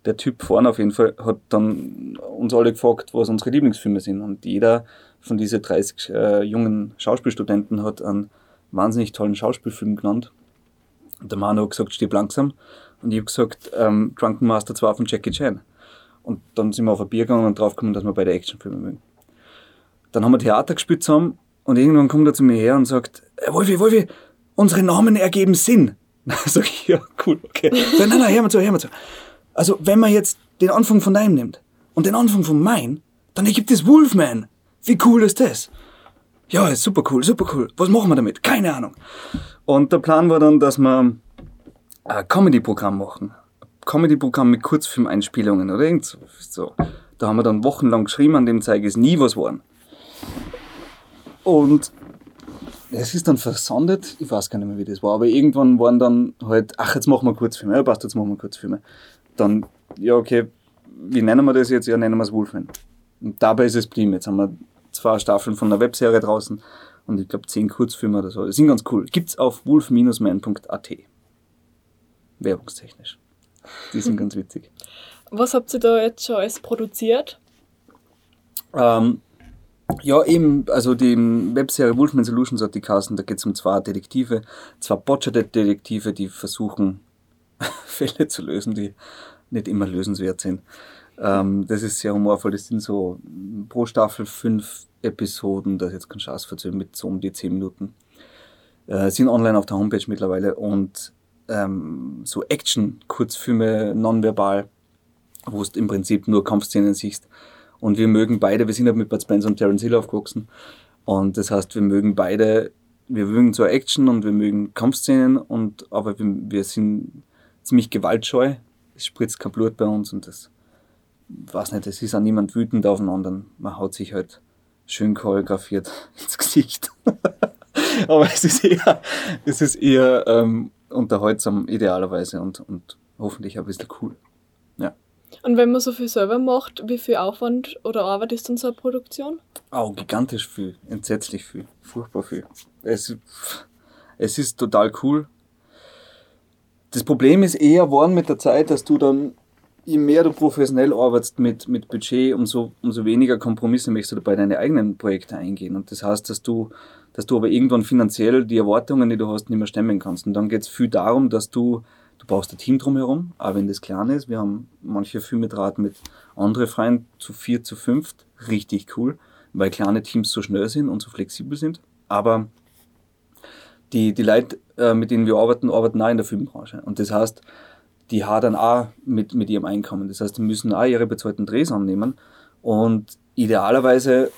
der Typ vorne auf jeden Fall hat dann uns alle gefragt, was unsere Lieblingsfilme sind. Und jeder von diesen 30 äh, jungen Schauspielstudenten hat einen wahnsinnig tollen Schauspielfilm genannt. Und der Manu hat gesagt, stirb langsam. Und ich habe gesagt, ähm, Drunken Master 2 von Jackie Chan. Und dann sind wir auf ein Bier gegangen und draufgekommen, dass wir beide Actionfilme mögen. Dann haben wir Theater gespielt zusammen und irgendwann kommt er zu mir her und sagt, äh, Wolfi, Wolfi, unsere Namen ergeben Sinn. ich, ja, cool, okay. Sag, nein, nein, hör mal zu, hör mal zu. Also, wenn man jetzt den Anfang von deinem nimmt und den Anfang von mein, dann ergibt es Wolfman. Wie cool ist das? Ja, ist super cool, super cool. Was machen wir damit? Keine Ahnung. Und der Plan war dann, dass wir ein Comedy-Programm machen. Comedy-Programm mit Kurzfilmeinspielungen oder irgend so. Da haben wir dann wochenlang geschrieben, an dem zeige ist nie was geworden. Und es ist dann versandet, ich weiß gar nicht mehr, wie das war, aber irgendwann waren dann halt, ach, jetzt machen wir Kurzfilme, ja, passt, jetzt machen wir Kurzfilme. Dann, ja, okay, wie nennen wir das jetzt? Ja, nennen wir es Wolfman. Und dabei ist es geblieben. Jetzt haben wir zwei Staffeln von einer Webserie draußen und ich glaube zehn Kurzfilme oder so. Die sind ganz cool. Gibt's auf wolf-man.at. Werbungstechnisch. Die sind ganz witzig. Was habt ihr da jetzt schon alles produziert? Ähm, ja, eben, also die Webserie Wolfman Solutions hat die Kassen, da geht es um zwei Detektive, zwei Botcher-Detektive, die versuchen, Fälle zu lösen, die nicht immer lösenswert sind. Ähm, das ist sehr humorvoll, das sind so pro Staffel fünf Episoden, das ist jetzt kein Schatz verzögern, mit so um die zehn Minuten. Äh, sind online auf der Homepage mittlerweile und ähm, so Action-Kurzfilme, nonverbal, wo du im Prinzip nur Kampfszenen siehst und wir mögen beide, wir sind halt mit Bud Spencer und Terence Hill aufgewachsen. Und das heißt, wir mögen beide, wir mögen zwar Action und wir mögen Kampfszenen, und, aber wir, wir sind ziemlich gewaltscheu. Es spritzt kein Blut bei uns und das, weiß nicht, es ist auch niemand wütend auf den anderen. Man haut sich halt schön choreografiert ins Gesicht. Aber es ist eher, es ist eher ähm, unterhaltsam idealerweise und, und hoffentlich ein bisschen cool. Und wenn man so viel selber macht, wie viel Aufwand oder Arbeit ist dann so eine Produktion? Oh, gigantisch viel, entsetzlich viel, furchtbar viel. Es, es ist total cool. Das Problem ist eher geworden mit der Zeit, dass du dann, je mehr du professionell arbeitest mit, mit Budget, umso, umso weniger Kompromisse möchtest du bei deine eigenen Projekte eingehen. Und das heißt, dass du, dass du aber irgendwann finanziell die Erwartungen, die du hast, nicht mehr stemmen kannst. Und dann geht es viel darum, dass du, du brauchst ein Team drumherum, auch wenn das klein ist. Wir haben manche Filme draht mit anderen Freien zu vier, zu fünft. Richtig cool, weil kleine Teams so schnell sind und so flexibel sind. Aber die, die Leute, äh, mit denen wir arbeiten, arbeiten auch in der Filmbranche. Und das heißt, die hadern auch mit, mit ihrem Einkommen. Das heißt, die müssen auch ihre bezahlten Drehs annehmen. Und idealerweise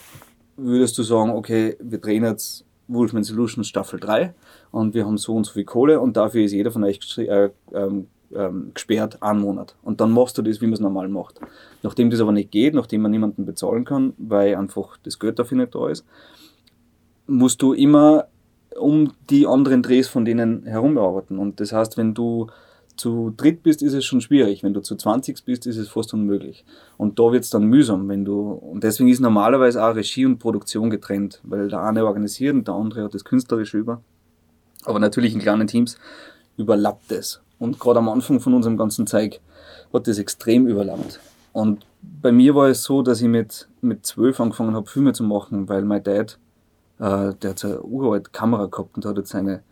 würdest du sagen, okay, wir drehen jetzt Wolfman Solutions Staffel 3 und wir haben so und so viel Kohle und dafür ist jeder von euch äh, ähm, ähm, gesperrt einen Monat. Und dann machst du das, wie man es normal macht. Nachdem das aber nicht geht, nachdem man niemanden bezahlen kann, weil einfach das Geld dafür nicht da ist, musst du immer um die anderen Drehs von denen herum arbeiten. Und das heißt, wenn du zu dritt bist, ist es schon schwierig. Wenn du zu 20 bist, ist es fast unmöglich. Und da wird es dann mühsam, wenn du, und deswegen ist normalerweise auch Regie und Produktion getrennt, weil der eine organisiert und der andere hat das Künstlerische über. Aber natürlich in kleinen Teams überlappt es. Und gerade am Anfang von unserem ganzen Zeug hat das extrem überlappt. Und bei mir war es so, dass ich mit, mit zwölf angefangen habe, Filme zu machen, weil mein Dad äh, der hat so eine uralte Kamera gehabt und hat jetzt seine,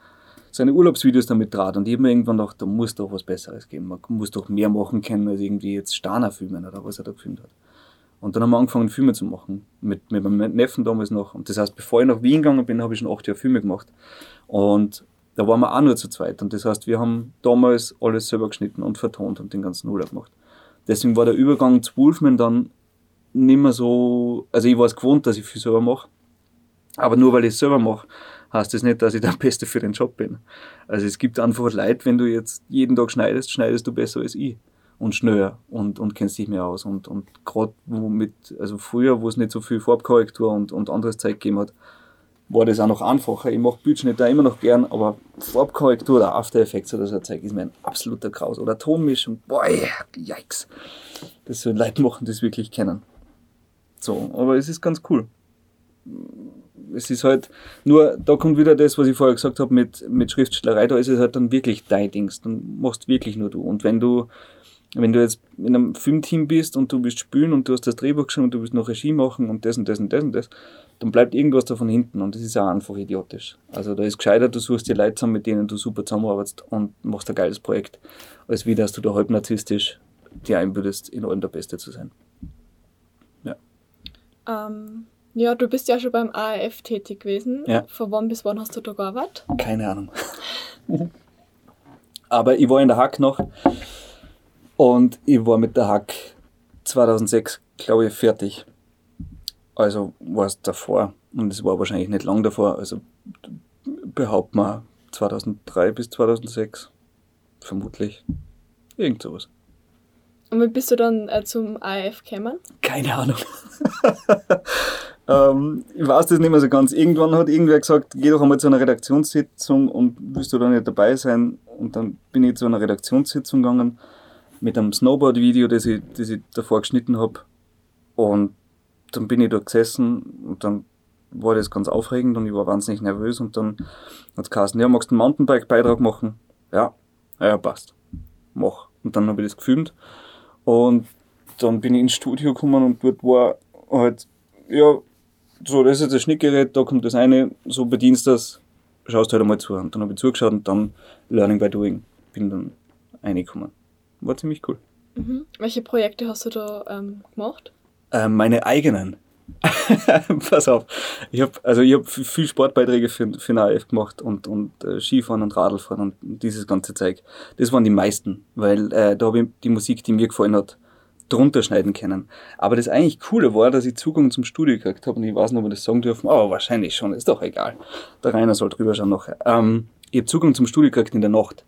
seine Urlaubsvideos damit draht. Und ich habe mir irgendwann gedacht, da muss doch was Besseres geben. Man muss doch mehr machen können, als irgendwie jetzt Stana filmen oder was er da gefilmt hat. Und dann haben wir angefangen, Filme zu machen. Mit, mit meinem Neffen damals noch. Und das heißt, bevor ich nach Wien gegangen bin, habe ich schon acht Jahre Filme gemacht. Und da waren wir auch nur zu zweit. Und das heißt, wir haben damals alles selber geschnitten und vertont und den ganzen Urlaub gemacht. Deswegen war der Übergang zu Wolfman dann nicht mehr so, also ich war es gewohnt, dass ich viel selber mache. Aber nur weil ich es selber mache, heißt das nicht, dass ich der Beste für den Job bin. Also es gibt einfach Leid, wenn du jetzt jeden Tag schneidest, schneidest du besser als ich. Und schneller und, und kennst dich mehr aus. Und, und gerade mit, also früher, wo es nicht so viel Farbkorrektur und, und anderes Zeug gegeben hat, war das auch noch einfacher. Ich mache Bildschnitte immer noch gern, aber Farbkorrektur oder After Effects oder so ein Zeug ist mir ein absoluter Kraus. Oder Tonmischung, boah, yikes. Das so Leute machen das wirklich kennen. So, aber es ist ganz cool es ist halt nur, da kommt wieder das, was ich vorher gesagt habe mit, mit Schriftstellerei, da ist es halt dann wirklich dein Dings, dann machst wirklich nur du. Und wenn du, wenn du jetzt in einem Filmteam bist und du bist spielen und du hast das Drehbuch geschrieben und du willst noch Regie machen und das und das und das und das, dann bleibt irgendwas davon hinten und das ist auch einfach idiotisch. Also da ist gescheiter, du suchst dir Leute zusammen, mit denen du super zusammenarbeitest und machst ein geiles Projekt, als wie dass du da halb narzisstisch dir einbildest, in allem der Beste zu sein. Ja. Ähm, ja, du bist ja schon beim ARF tätig gewesen. Ja. Von wann bis wann hast du da gearbeitet? Keine Ahnung. Aber ich war in der Hack noch und ich war mit der Hack 2006, glaube ich, fertig. Also war es davor und es war wahrscheinlich nicht lang davor. Also behaupten wir 2003 bis 2006, vermutlich. Irgend sowas. Und wie bist du dann äh, zum AF gekommen? Keine Ahnung. ähm, ich weiß das nicht mehr so ganz. Irgendwann hat irgendwer gesagt, geh doch einmal zu einer Redaktionssitzung und willst du da nicht dabei sein? Und dann bin ich zu einer Redaktionssitzung gegangen mit einem Snowboard-Video, das ich, das ich davor geschnitten habe. Und dann bin ich da gesessen und dann war das ganz aufregend und ich war wahnsinnig nervös und dann hat es geheißen, ja, magst du einen Mountainbike-Beitrag machen? Ja, ja, passt. Mach. Und dann habe ich das gefilmt und dann bin ich ins Studio gekommen und dort war halt, ja, so, das ist das Schnittgerät, da kommt das eine, so bedienst das, schaust halt einmal zu. Und dann habe ich zugeschaut und dann Learning by Doing. Bin dann reingekommen. War ziemlich cool. Mhm. Welche Projekte hast du da ähm, gemacht? Äh, meine eigenen. Pass auf. Ich habe also ich hab viel Sportbeiträge für, für den AF gemacht und, und äh, Skifahren und Radlfahren und dieses ganze Zeug. Das waren die meisten, weil äh, da habe ich die Musik, die mir gefallen hat, drunter schneiden können. Aber das eigentlich Coole war, dass ich Zugang zum Studio gekriegt habe und ich weiß nicht, ob wir das sagen dürfen, aber wahrscheinlich schon, ist doch egal. Der Rainer soll drüber schauen noch. Ähm, ich habe Zugang zum Studio gekriegt in der Nacht.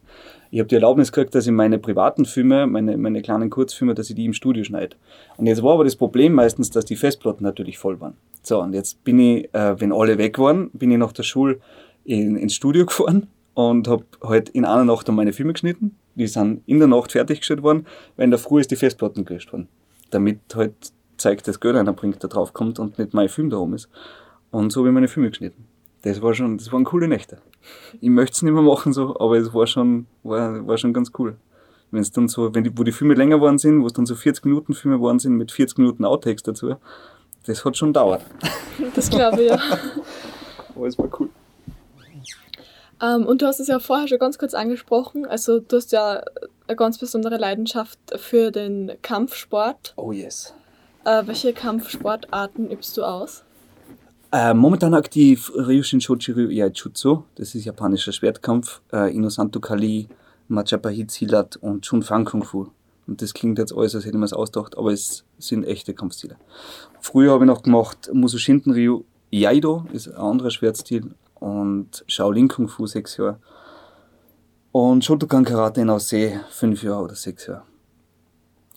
Ich habe die Erlaubnis gekriegt, dass ich meine privaten Filme, meine, meine kleinen Kurzfilme, dass ich die im Studio schneide. Und jetzt war aber das Problem meistens, dass die Festplatten natürlich voll waren. So, und jetzt bin ich, äh, wenn alle weg waren, bin ich nach der Schule in, ins Studio gefahren und habe halt in einer Nacht meine Filme geschnitten. Die sind in der Nacht fertiggestellt worden, weil in der Früh ist die Festplatten gelöscht worden. Damit halt zeigt, dass Geld einer bringt, der drauf kommt und nicht mein Film da oben ist. Und so habe ich meine Filme geschnitten. Das war schon, das waren coole Nächte. Ich möchte es nicht mehr machen so, aber es war schon, war, war schon ganz cool. Wenn es dann so, wenn die, wo die Filme länger geworden sind, wo es dann so 40 Minuten Filme geworden sind mit 40 Minuten Outtakes dazu, das hat schon dauert. Das glaube ich, ja. aber es war cool. Ähm, und du hast es ja vorher schon ganz kurz angesprochen. Also du hast ja eine ganz besondere Leidenschaft für den Kampfsport. Oh yes. Äh, welche Kampfsportarten übst du aus? Äh, momentan aktiv Ryushin Shochiru Yaijutsu, das ist japanischer Schwertkampf, äh, Inosanto Kali, Machapahi Zilat und Chunfang Kung Fu. Und das klingt jetzt alles, als hätte man es ausgedacht, aber es sind echte Kampfstile. Früher habe ich noch gemacht Musoshinten Ryu Yaido, ist ein anderer Schwertstil, und Shaolin Kung Fu sechs Jahre. Und Shotokan Karate in Aussee fünf Jahre oder sechs Jahre.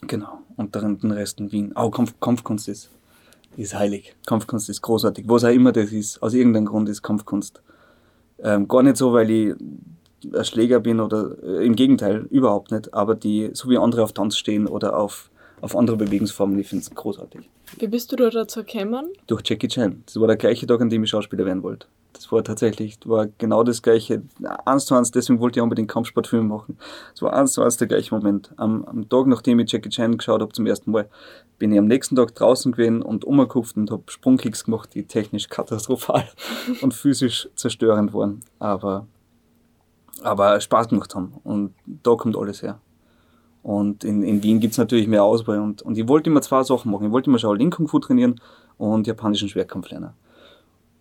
Genau. Und dann den Rest in Wien. Auch Kampf, Kampfkunst ist, ist heilig. Kampfkunst ist großartig. Was auch immer das ist, aus irgendeinem Grund ist Kampfkunst. Ähm, gar nicht so, weil ich ein Schläger bin oder äh, im Gegenteil, überhaupt nicht. Aber die, so wie andere auf Tanz stehen oder auf, auf andere Bewegungsformen, ich finde es großartig. Wie bist du da dazu gekommen? Durch Jackie Chan. Das war der gleiche Tag, an dem ich Schauspieler werden wollte. Das war tatsächlich, war genau das gleiche, eins zu eins, deswegen wollte ich unbedingt Kampfsportfilme machen. Es war eins zu eins der gleiche Moment. Am, am Tag, nachdem ich Jackie Chan geschaut habe zum ersten Mal, bin ich am nächsten Tag draußen gewesen und umgekupft und habe Sprungkicks gemacht, die technisch katastrophal und physisch zerstörend waren, aber, aber Spaß gemacht haben. Und da kommt alles her. Und in, in Wien gibt's natürlich mehr Auswahl. Und, und ich wollte immer zwei Sachen machen. Ich wollte immer Shaolin Kung Fu trainieren und japanischen Schwertkampf lernen.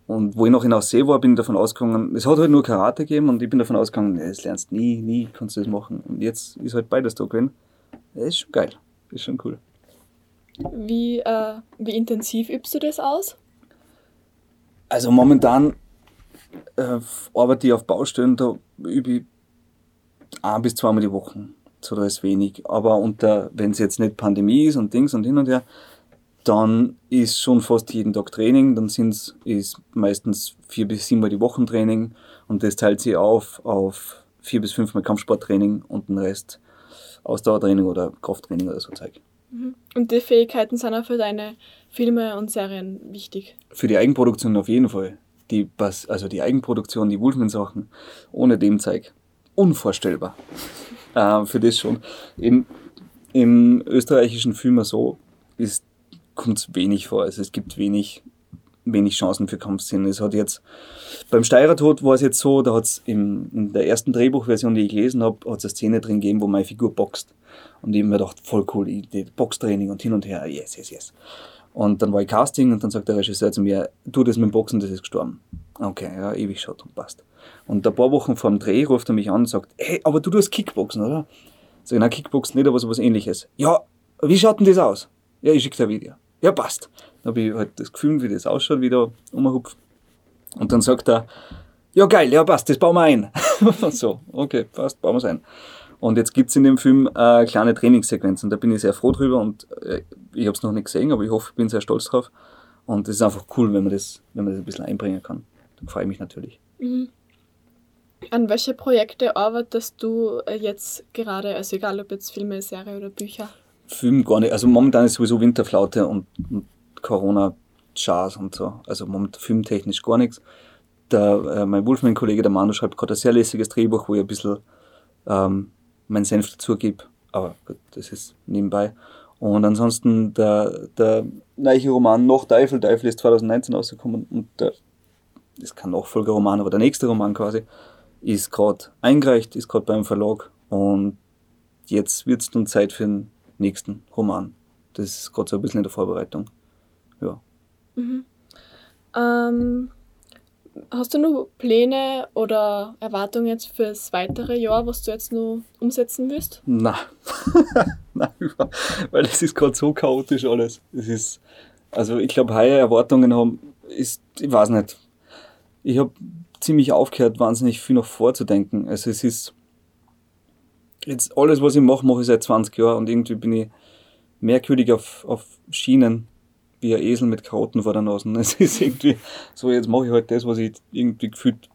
Und wo ich noch in Aussee war, bin ich davon ausgegangen, es hat halt nur Karate gegeben und ich bin davon ausgegangen, nee, das lernst nie, nie kannst du das machen. Und jetzt ist halt beides da gewesen. Das ist schon geil. Das ist schon cool. Wie, äh, wie intensiv übst du das aus? Also momentan äh, arbeite ich auf Baustellen, da übe ich ein bis zweimal die Woche. So, da ist wenig. Aber unter, wenn es jetzt nicht Pandemie ist und Dings und hin und her, dann ist schon fast jeden Tag Training. Dann sind's, ist meistens vier bis sieben Mal die Woche Training und das teilt sich auf auf vier bis fünf Mal Kampfsporttraining und den Rest Ausdauertraining oder Krafttraining oder so Zeug. Mhm. Und die Fähigkeiten sind auch für deine Filme und Serien wichtig. Für die Eigenproduktion auf jeden Fall. Die, also die Eigenproduktion, die Wolfman-Sachen, ohne dem Zeug. Unvorstellbar. Äh, für das schon. Im, Im österreichischen Film so kommt es wenig vor. Also es gibt wenig, wenig Chancen für Kampfszenen. Es hat jetzt beim Steirer-Tod war es jetzt so, da hat es in der ersten Drehbuchversion, die ich gelesen habe, hat es eine Szene drin gegeben, wo meine Figur boxt. Und ich habe mir gedacht, voll cool, die Boxtraining und hin und her, yes, yes, yes. Und dann war ich Casting und dann sagt der Regisseur zu mir, tu das mit dem Boxen, das ist gestorben. Okay, ja, ewig schaut und passt. Und ein paar Wochen vor dem Dreh ruft er mich an und sagt, hey, aber du tust Kickboxen, oder? Sag ich, nein, Kickboxen nicht, aber sowas ähnliches. Ja, wie schaut denn das aus? Ja, ich schicke dir ein Video ja, passt. Dann habe ich halt das Gefühl, wie das ausschaut, wie da umhupft. Und dann sagt er, ja geil, ja passt, das bauen wir ein. so, okay, passt, bauen wir es ein. Und jetzt gibt es in dem Film äh, kleine Trainingssequenzen. Da bin ich sehr froh drüber und äh, ich habe es noch nicht gesehen, aber ich hoffe, ich bin sehr stolz drauf. Und es ist einfach cool, wenn man das, wenn man das ein bisschen einbringen kann. Da freue ich mich natürlich. Mhm. An welche Projekte arbeitest du äh, jetzt gerade? Also egal ob jetzt Filme, Serie oder Bücher? Film gar nicht. Also momentan ist sowieso Winterflaute und, und Corona-Chars und so. Also momentan filmtechnisch gar nichts. Der, äh, mein Wolfman-Kollege, der Manu, schreibt gerade ein sehr lässiges Drehbuch, wo ich ein bisschen ähm, meinen Senf dazu gebe. Aber gut, das ist nebenbei. Und ansonsten der, der neue Roman Noch Teufel, Teufel ist 2019 rausgekommen und der, ist kein Nachfolgerroman, aber der nächste Roman quasi, ist gerade eingereicht, ist gerade beim Verlag und jetzt wird es dann Zeit für einen nächsten Roman. Das ist gerade so ein bisschen in der Vorbereitung. Ja. Mhm. Ähm, hast du noch Pläne oder Erwartungen jetzt fürs weitere Jahr, was du jetzt noch umsetzen willst? Nein. Nein, weil es ist gerade so chaotisch alles. Es ist, also ich glaube, heuer Erwartungen haben, ist, ich weiß nicht. Ich habe ziemlich aufgehört, wahnsinnig viel noch vorzudenken. Also es ist, jetzt alles, was ich mache, mache ich seit 20 Jahren und irgendwie bin ich merkwürdig auf, auf Schienen wie ein Esel mit Karotten vor der Nase. Es ist irgendwie so, jetzt mache ich halt das, was ich irgendwie gefühlt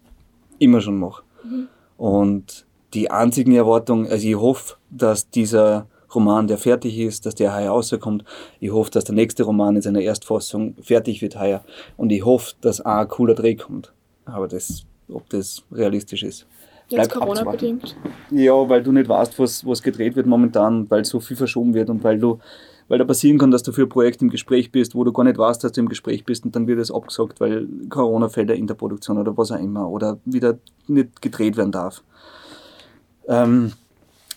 immer schon mache. Mhm. Und die einzigen Erwartungen, also ich hoffe, dass dieser Roman, der fertig ist, dass der heuer rauskommt. Ich hoffe, dass der nächste Roman in seiner Erstfassung fertig wird heuer. Und ich hoffe, dass auch ein cooler Dreh kommt. Aber das, ob das realistisch ist. Jetzt Corona-bedingt. Ja, weil du nicht weißt, was, was gedreht wird momentan, weil so viel verschoben wird und weil du, weil da passieren kann, dass du für ein Projekt im Gespräch bist, wo du gar nicht weißt, dass du im Gespräch bist und dann wird es abgesagt, weil Corona fällt in der Produktion oder was auch immer oder wieder nicht gedreht werden darf. Ähm,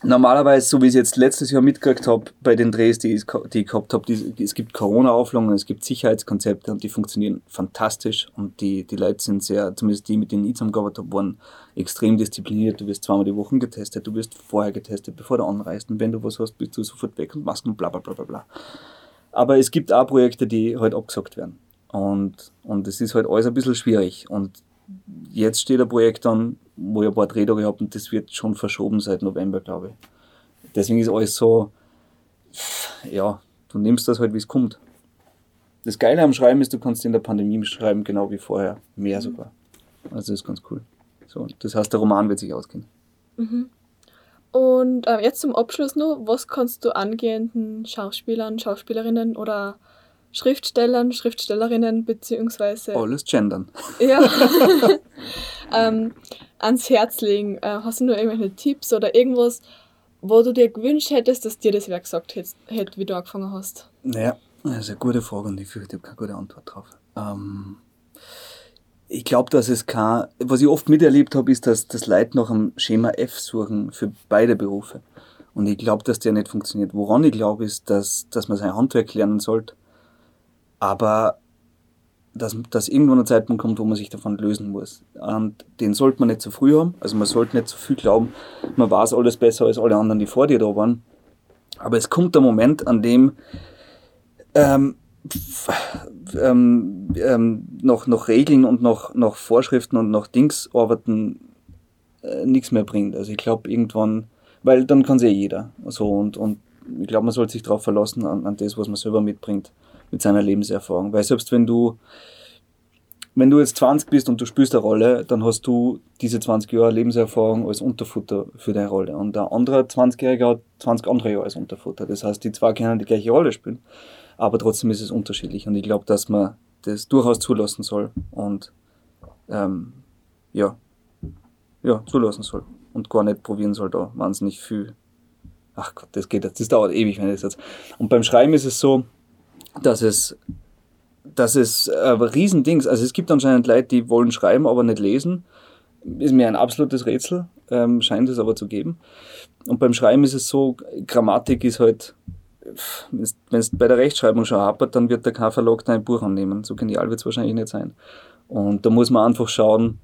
normalerweise, so wie ich es jetzt letztes Jahr mitgekriegt habe, bei den Drehs, die ich, die ich gehabt habe, es gibt Corona-Auflagen, es gibt Sicherheitskonzepte und die funktionieren fantastisch und die, die Leute sind sehr, zumindest die, mit denen ich zusammengearbeitet habe, waren extrem diszipliniert. Du wirst zweimal die Woche getestet, du wirst vorher getestet, bevor du anreist und wenn du was hast, bist du sofort weg und Masken und bla bla bla bla bla. Aber es gibt auch Projekte, die halt abgesagt werden und, und es ist halt alles ein bisschen schwierig und jetzt steht ein Projekt an, wo ich ein paar Drehtage habe und das wird schon verschoben seit November, glaube ich. Deswegen ist alles so, ja, du nimmst das halt, wie es kommt. Das Geile am Schreiben ist, du kannst in der Pandemie schreiben, genau wie vorher, mehr sogar. Also das ist ganz cool. So, das heißt, der Roman wird sich ausgehen. Mhm. Und äh, jetzt zum Abschluss nur, was kannst du angehenden Schauspielern, Schauspielerinnen oder Schriftstellern, Schriftstellerinnen beziehungsweise alles gendern. Ja. ähm, ans Herz legen. Äh, hast du nur irgendwelche Tipps oder irgendwas, wo du dir gewünscht hättest, dass dir das wer gesagt hätte, wie du angefangen hast? Naja, das ist eine gute Frage und ich fürchte, ich habe keine gute Antwort drauf. Ähm, ich glaube, dass es kein, was ich oft miterlebt habe, ist, dass das Leute nach einem Schema F suchen für beide Berufe. Und ich glaube, dass der nicht funktioniert. Woran ich glaube, ist, dass, dass man sein Handwerk lernen sollte aber dass, dass irgendwann ein Zeitpunkt kommt, wo man sich davon lösen muss. Und den sollte man nicht zu früh haben. Also man sollte nicht zu viel glauben, man weiß alles besser als alle anderen, die vor dir da waren. Aber es kommt der Moment, an dem ähm, ähm, ähm, noch, noch Regeln und noch, noch Vorschriften und noch Dings arbeiten äh, nichts mehr bringt. Also ich glaube irgendwann, weil dann kann es ja jeder. So und, und ich glaube, man sollte sich darauf verlassen, an, an das, was man selber mitbringt mit seiner Lebenserfahrung. Weil selbst wenn du, wenn du jetzt 20 bist und du spielst eine Rolle, dann hast du diese 20 Jahre Lebenserfahrung als Unterfutter für deine Rolle. Und der andere 20-Jährige hat 20 andere Jahre als Unterfutter. Das heißt, die zwei können die gleiche Rolle spielen, aber trotzdem ist es unterschiedlich. Und ich glaube, dass man das durchaus zulassen soll und ähm, ja, ja, zulassen soll. Und gar nicht probieren soll, da wahnsinnig viel. Ach Gott, das geht jetzt, das dauert ewig, wenn ich das jetzt. Und beim Schreiben ist es so, dass es, dass es äh, Riesendings, also es gibt anscheinend Leute, die wollen schreiben, aber nicht lesen. Ist mir ein absolutes Rätsel, ähm, scheint es aber zu geben. Und beim Schreiben ist es so, Grammatik ist halt, wenn es bei der Rechtschreibung schon hapert, dann wird der kein Verlag dein Buch annehmen. So genial wird es wahrscheinlich nicht sein. Und da muss man einfach schauen,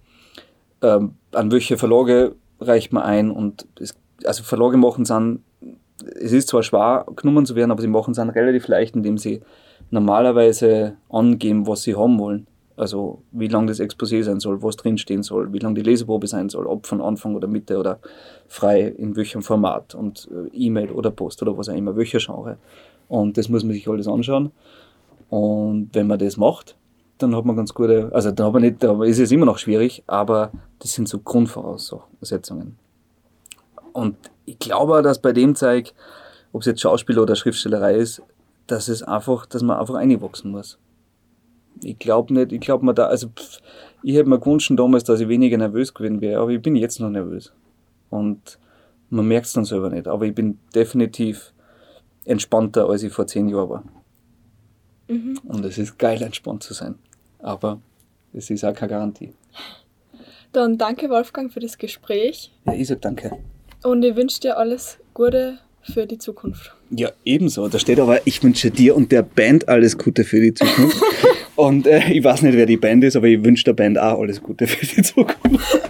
ähm, an welche Verlage reicht man ein. Und es, also Verlage machen es an es ist zwar schwer genommen zu werden, aber sie machen es dann relativ leicht, indem sie normalerweise angeben, was sie haben wollen. Also wie lang das Exposé sein soll, was drinstehen soll, wie lang die Leseprobe sein soll, ob von Anfang oder Mitte oder frei in welchem Format und äh, E-Mail oder Post oder was auch immer, welcher Genre. Und das muss man sich alles anschauen. Und wenn man das macht, dann hat man ganz gute, also da, hat man nicht, da ist es immer noch schwierig, aber das sind so Grundvoraussetzungen. Und ich glaube, dass bei dem Zeug, ob es jetzt Schauspieler oder Schriftstellerei ist, dass es einfach, dass man einfach einwachsen muss. Ich glaube nicht, ich glaube mir da, also pff, ich hätte mir gewünscht damals, dass ich weniger nervös gewesen wäre, aber ich bin jetzt noch nervös. Und man merkt es dann selber nicht, aber ich bin definitiv entspannter, als ich vor zehn Jahren war. Mhm. Und es ist geil, entspannt zu sein. Aber es ist auch keine Garantie. Dann danke, Wolfgang, für das Gespräch. Ja, ich sag danke. Und ich wünsche dir alles Gute für die Zukunft. Ja, ebenso. Da steht aber, ich wünsche dir und der Band alles Gute für die Zukunft. und äh, ich weiß nicht, wer die Band ist, aber ich wünsche der Band auch alles Gute für die Zukunft.